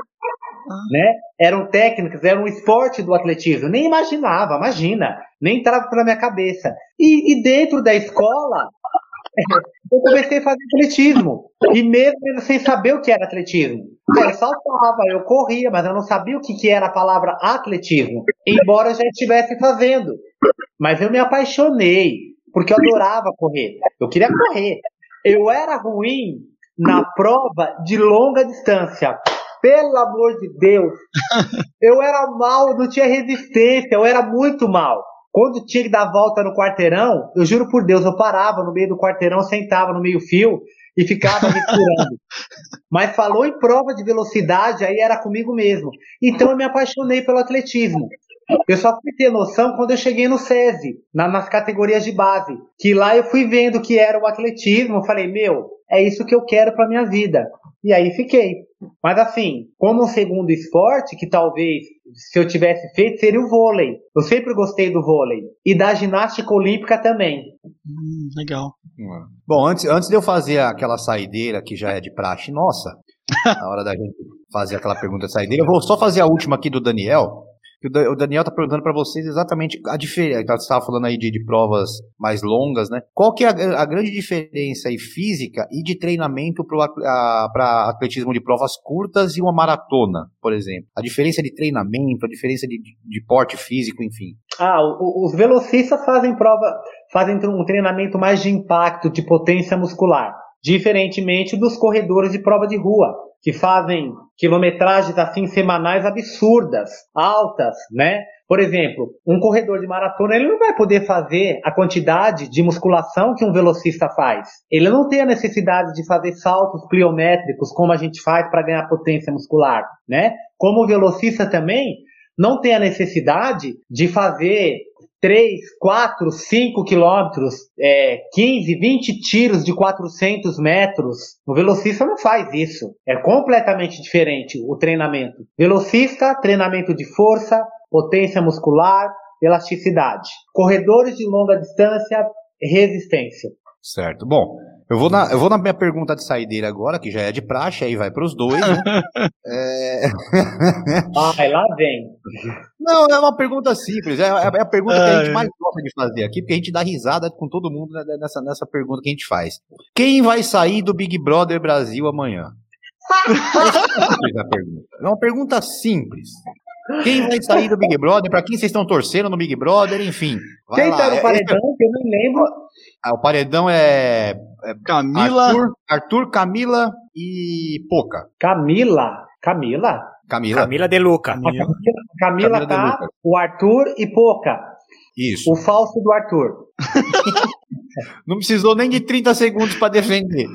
Né? Eram técnicas, era um esporte do atletismo. Nem imaginava, imagina. Nem entrava pela minha cabeça. E, e dentro da escola, eu comecei a fazer atletismo. E mesmo sem saber o que era atletismo. Eu saltava, eu corria, mas eu não sabia o que, que era a palavra atletismo. Embora eu já estivesse fazendo. Mas eu me apaixonei, porque eu adorava correr. Eu queria correr. Eu era ruim na prova de longa distância. Pelo amor de Deus. Eu era mal, não tinha resistência, eu era muito mal. Quando tinha que dar volta no quarteirão, eu juro por Deus, eu parava no meio do quarteirão, sentava no meio fio e ficava respirando. Mas falou em prova de velocidade, aí era comigo mesmo. Então eu me apaixonei pelo atletismo. Eu só fui ter noção quando eu cheguei no SESI, na, nas categorias de base. Que lá eu fui vendo que era o atletismo. Eu falei, meu, é isso que eu quero para minha vida. E aí fiquei. Mas assim, como um segundo esporte, que talvez se eu tivesse feito, seria o vôlei. Eu sempre gostei do vôlei. E da ginástica olímpica também. Hum, legal. Bom, antes, antes de eu fazer aquela saideira que já é de praxe nossa, na hora da gente fazer aquela pergunta de saideira, eu vou só fazer a última aqui do Daniel o Daniel está perguntando para vocês exatamente a diferença. Você estava falando aí de, de, provas mais longas, né? Qual que é a, a grande diferença aí física e de treinamento para atletismo de provas curtas e uma maratona, por exemplo? A diferença de treinamento, a diferença de, de, de porte físico, enfim. Ah, o, os velocistas fazem prova, fazem um treinamento mais de impacto, de potência muscular. Diferentemente dos corredores de prova de rua, que fazem quilometragens assim semanais absurdas, altas, né? Por exemplo, um corredor de maratona ele não vai poder fazer a quantidade de musculação que um velocista faz. Ele não tem a necessidade de fazer saltos pliométricos como a gente faz para ganhar potência muscular, né? Como o velocista também não tem a necessidade de fazer 3, 4, 5 quilômetros, é, 15, 20 tiros de 400 metros. O velocista não faz isso. É completamente diferente o treinamento. Velocista, treinamento de força, potência muscular, elasticidade. Corredores de longa distância, resistência. Certo. Bom, eu vou, na, eu vou na minha pergunta de saideira agora, que já é de praxe, aí vai para os dois. Né? é... Ai, lá vem. Não, é uma pergunta simples. É, é a pergunta que a gente mais gosta de fazer aqui, porque a gente dá risada com todo mundo nessa, nessa pergunta que a gente faz. Quem vai sair do Big Brother Brasil amanhã? É uma pergunta simples. Quem vai sair do Big Brother? Para quem vocês estão torcendo no Big Brother? Enfim. Quem tá no é, paredão? É... Que eu não lembro. Ah, o paredão é, é Camila, Arthur, Arthur, Camila e Poca. Camila, Camila, Camila, Camila de Luca. Camila, Camila, Camila tá, o Arthur e Poca. Isso. O falso do Arthur. Não precisou nem de 30 segundos para defender.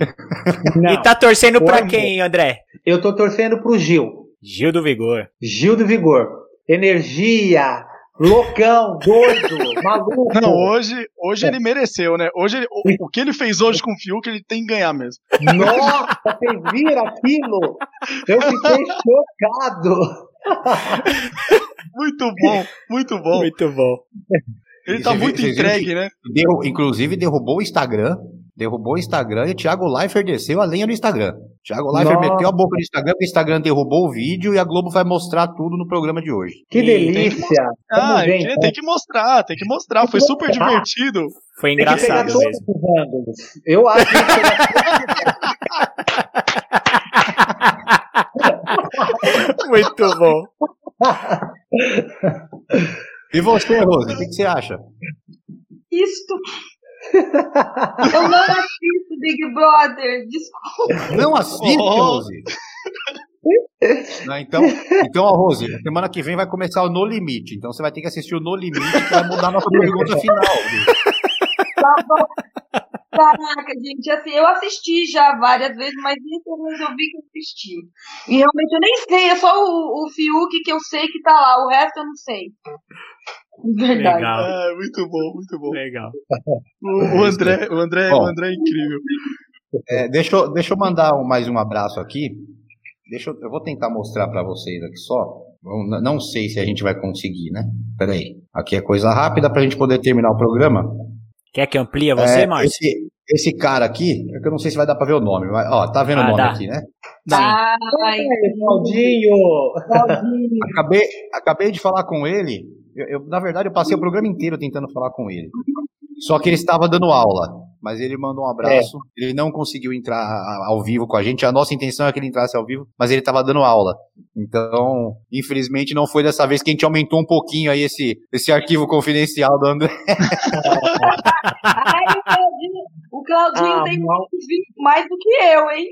Não. E tá torcendo para quem, André? Eu tô torcendo pro Gil. Gil do Vigor. Gil do Vigor. Energia, loucão, doido, maluco. Não, hoje, hoje ele mereceu, né? Hoje ele, o, o, que ele fez hoje com o Fiuk, ele tem que ganhar mesmo. Nossa, vocês viram aquilo? Eu fiquei chocado. muito bom, muito bom. Muito bom. Ele tá muito entregue, né? inclusive derrubou o Instagram derrubou o Instagram e o Thiago Leifert desceu a lenha no Instagram. Thiago Leifert Nossa. meteu a boca no Instagram, porque o Instagram derrubou o vídeo e a Globo vai mostrar tudo no programa de hoje. Que delícia! Ah, tem que, tem que mostrar, tem que mostrar. Foi super divertido. Foi engraçado mesmo. Eu acho que Muito bom. E você, Rose, o que, que você acha? Isto eu não assisto Big Brother, desculpa. Não assiste, oh. Rose? Não, então, então, a Rose, semana que vem vai começar o No Limite. Então você vai ter que assistir o No Limite que vai mudar a nossa pergunta final. Tá bom. Caraca, gente, assim, eu assisti já várias vezes, mas eu resolvi que assisti. E realmente eu nem sei, é só o, o Fiuk que eu sei que tá lá, o resto eu não sei. Verdade. Legal. É, muito bom, muito bom. Legal. O, o André, o André, bom, o André é incrível. É, deixa, eu, deixa eu mandar mais um abraço aqui. Deixa eu, eu vou tentar mostrar para vocês aqui só. Não sei se a gente vai conseguir, né? Peraí. Aqui é coisa rápida para a gente poder terminar o programa. Quer que amplia você, é, Márcio? Esse, esse, cara aqui, é que eu não sei se vai dar para ver o nome. Mas, ó, tá vendo ah, o nome dá. aqui, né? Dá. Ai, Claudinho! acabei, acabei de falar com ele eu, eu, na verdade, eu passei o programa inteiro tentando falar com ele. Só que ele estava dando aula, mas ele mandou um abraço. É. Ele não conseguiu entrar ao vivo com a gente. A nossa intenção é que ele entrasse ao vivo, mas ele estava dando aula. Então, infelizmente, não foi dessa vez que a gente aumentou um pouquinho aí esse, esse arquivo confidencial do André. Ai, o Claudinho ah, tem mais do que eu, hein?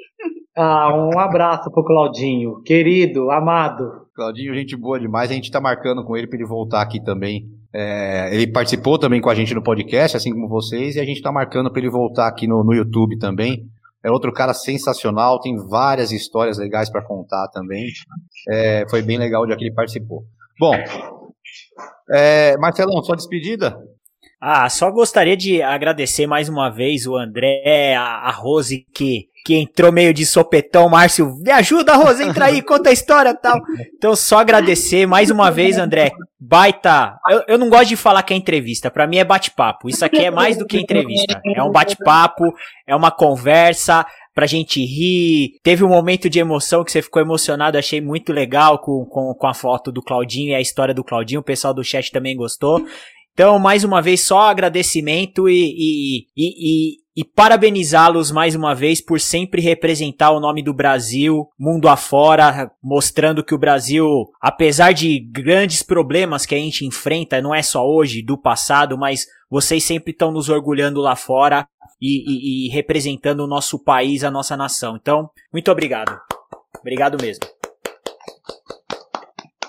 Ah, um abraço pro Claudinho, querido, amado. Claudinho, gente boa demais. A gente tá marcando com ele para ele voltar aqui também. É, ele participou também com a gente no podcast, assim como vocês, e a gente tá marcando para ele voltar aqui no, no YouTube também. É outro cara sensacional, tem várias histórias legais para contar também. É, foi bem legal dia que ele participou. Bom, é, Marcelão, sua despedida? Ah, só gostaria de agradecer mais uma vez o André, a, a Rose, que, que entrou meio de sopetão. Márcio, me ajuda, Rose, entra aí, conta a história tal. Então, só agradecer mais uma vez, André. Baita. Eu, eu não gosto de falar que é entrevista, para mim é bate-papo. Isso aqui é mais do que entrevista. É um bate-papo, é uma conversa pra gente rir. Teve um momento de emoção que você ficou emocionado, achei muito legal com, com, com a foto do Claudinho e a história do Claudinho. O pessoal do chat também gostou. Então, mais uma vez, só agradecimento e, e, e, e parabenizá-los mais uma vez por sempre representar o nome do Brasil mundo afora, mostrando que o Brasil, apesar de grandes problemas que a gente enfrenta, não é só hoje, do passado, mas vocês sempre estão nos orgulhando lá fora e, e, representando o nosso país, a nossa nação. Então, muito obrigado. Obrigado mesmo.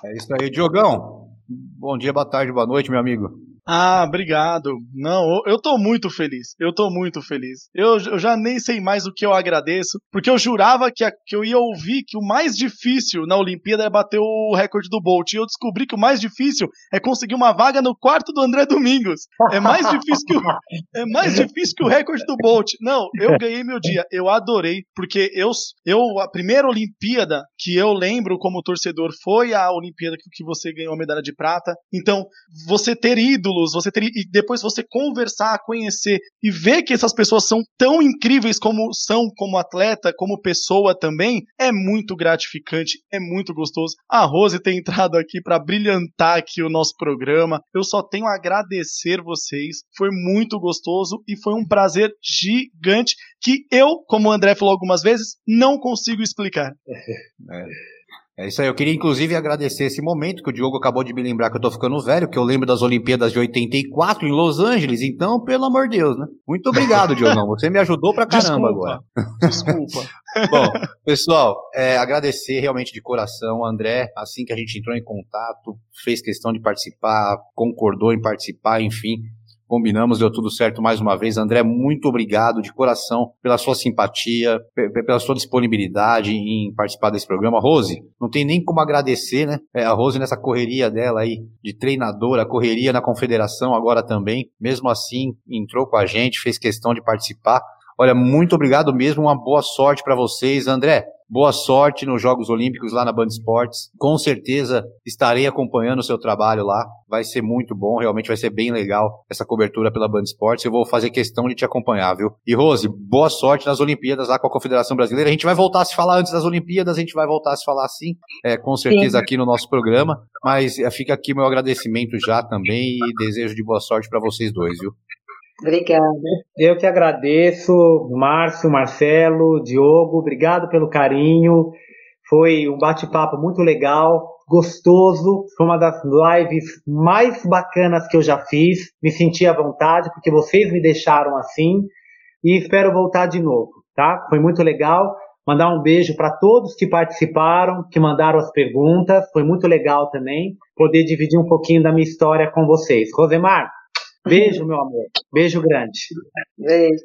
É isso aí, Diogão. Bom dia, boa tarde, boa noite, meu amigo. Ah, obrigado. Não, eu tô muito feliz. Eu tô muito feliz. Eu, eu já nem sei mais o que eu agradeço, porque eu jurava que, a, que eu ia ouvir que o mais difícil na Olimpíada é bater o recorde do Bolt. E eu descobri que o mais difícil é conseguir uma vaga no quarto do André Domingos. É mais difícil que o, é mais difícil que o recorde do Bolt. Não, eu ganhei meu dia. Eu adorei, porque eu, eu a primeira Olimpíada que eu lembro como torcedor foi a Olimpíada que você ganhou a medalha de prata. Então, você ter ido ídolos, você ter, e depois você conversar, conhecer e ver que essas pessoas são tão incríveis como são como atleta, como pessoa também, é muito gratificante, é muito gostoso. A Rose tem entrado aqui para brilhantar aqui o nosso programa. Eu só tenho a agradecer vocês. Foi muito gostoso e foi um prazer gigante que eu, como o André falou algumas vezes, não consigo explicar. É. É isso aí, eu queria inclusive agradecer esse momento que o Diogo acabou de me lembrar que eu tô ficando velho, que eu lembro das Olimpíadas de 84 em Los Angeles, então, pelo amor de Deus, né? Muito obrigado, Diogão, você me ajudou pra caramba Desculpa. agora. Desculpa. Bom, pessoal, é, agradecer realmente de coração, André, assim que a gente entrou em contato, fez questão de participar, concordou em participar, enfim, combinamos, deu tudo certo mais uma vez. André, muito obrigado de coração pela sua simpatia, pela sua disponibilidade em participar desse programa. Rose, não tem nem como agradecer, né? É, a Rose nessa correria dela aí de treinadora, correria na confederação agora também, mesmo assim entrou com a gente, fez questão de participar. Olha, muito obrigado mesmo, uma boa sorte para vocês, André. Boa sorte nos Jogos Olímpicos lá na Band Esportes. Com certeza estarei acompanhando o seu trabalho lá. Vai ser muito bom, realmente vai ser bem legal essa cobertura pela Band Esportes. Eu vou fazer questão de te acompanhar, viu? E Rose, boa sorte nas Olimpíadas lá com a Confederação Brasileira. A gente vai voltar a se falar antes das Olimpíadas, a gente vai voltar a se falar sim, é, com certeza sim. aqui no nosso programa. Mas é, fica aqui meu agradecimento já também e desejo de boa sorte para vocês dois, viu? Obrigada. Eu que agradeço, Márcio, Marcelo, Diogo, obrigado pelo carinho. Foi um bate-papo muito legal, gostoso. Foi uma das lives mais bacanas que eu já fiz. Me senti à vontade porque vocês me deixaram assim e espero voltar de novo, tá? Foi muito legal. Mandar um beijo para todos que participaram, que mandaram as perguntas. Foi muito legal também poder dividir um pouquinho da minha história com vocês. Rosemar, Beijo, meu amor. Beijo grande. Beijo.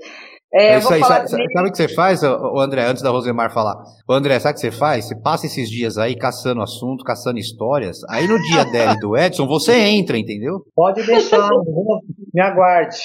É, é isso aí. Sabe, sabe, o que você faz, o André, antes da Rosemar falar? O André, sabe o que você faz? Você passa esses dias aí caçando assunto, caçando histórias. Aí no dia dela e do Edson, você entra, entendeu? Pode deixar, me aguarde.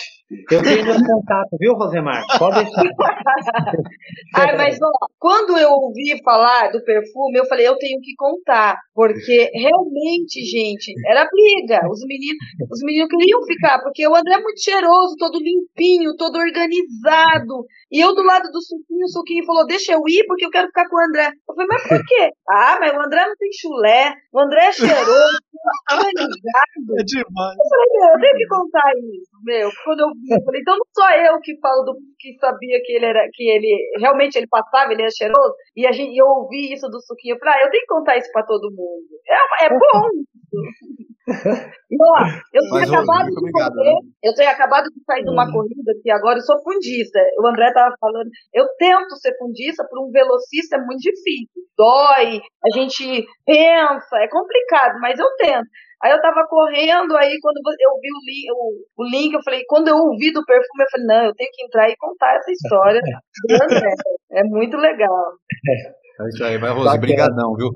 Eu tenho meus contatos, viu, Rosemar? Pode deixar. Ai, mas ó, quando eu ouvi falar do perfume, eu falei, eu tenho que contar. Porque realmente, gente, era briga. Os meninos, os meninos queriam ficar, porque o André é muito cheiroso, todo limpinho, todo organizado. E eu do lado do suquinho, o suquinho falou, deixa eu ir, porque eu quero ficar com o André. Eu falei, mas por quê? Ah, mas o André não tem chulé, o André é cheiroso, organizado. É demais. Eu falei, meu, eu tenho que contar isso, meu. Quando eu vi, eu falei, então não sou eu que falo do que sabia que ele era, que ele realmente ele passava, ele era cheiroso, e a gente, eu ouvi isso do suquinho, eu falei, ah, eu tenho que contar isso pra todo mundo. É, é bom ó, eu tinha acabado de obrigado, correr, né? eu tenho acabado de sair de uma hum. corrida que agora eu sou fundista. O André tava falando, eu tento ser fundista, para um velocista é muito difícil. Dói, a gente pensa, é complicado, mas eu tento. Aí eu tava correndo, aí quando eu vi o link, o, o link, eu falei, quando eu ouvi do perfume, eu falei, não, eu tenho que entrar e contar essa história do André. É muito legal. É isso aí, vai, Rose. Brigadão, viu?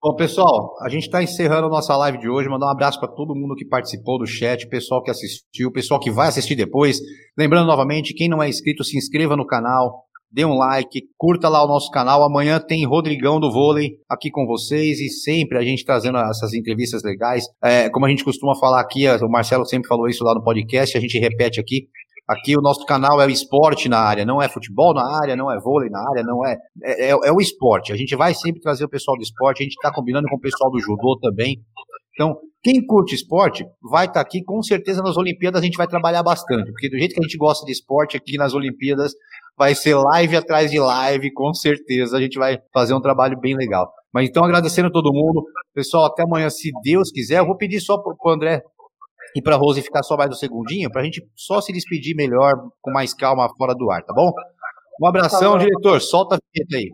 Bom, pessoal, a gente está encerrando a nossa live de hoje. Mandar um abraço para todo mundo que participou do chat, pessoal que assistiu, pessoal que vai assistir depois. Lembrando novamente, quem não é inscrito, se inscreva no canal, dê um like, curta lá o nosso canal. Amanhã tem Rodrigão do Vôlei aqui com vocês e sempre a gente trazendo essas entrevistas legais. É, como a gente costuma falar aqui, o Marcelo sempre falou isso lá no podcast, a gente repete aqui. Aqui o nosso canal é o esporte na área, não é futebol na área, não é vôlei na área, não é. É, é, é o esporte. A gente vai sempre trazer o pessoal do esporte, a gente está combinando com o pessoal do judô também. Então, quem curte esporte vai estar tá aqui, com certeza nas Olimpíadas a gente vai trabalhar bastante, porque do jeito que a gente gosta de esporte aqui nas Olimpíadas, vai ser live atrás de live, com certeza a gente vai fazer um trabalho bem legal. Mas então, agradecendo a todo mundo, pessoal, até amanhã, se Deus quiser, eu vou pedir só para o André e para a Rose ficar só mais um segundinho, para a gente só se despedir melhor, com mais calma, fora do ar, tá bom? Um abração, diretor, solta a vinheta aí.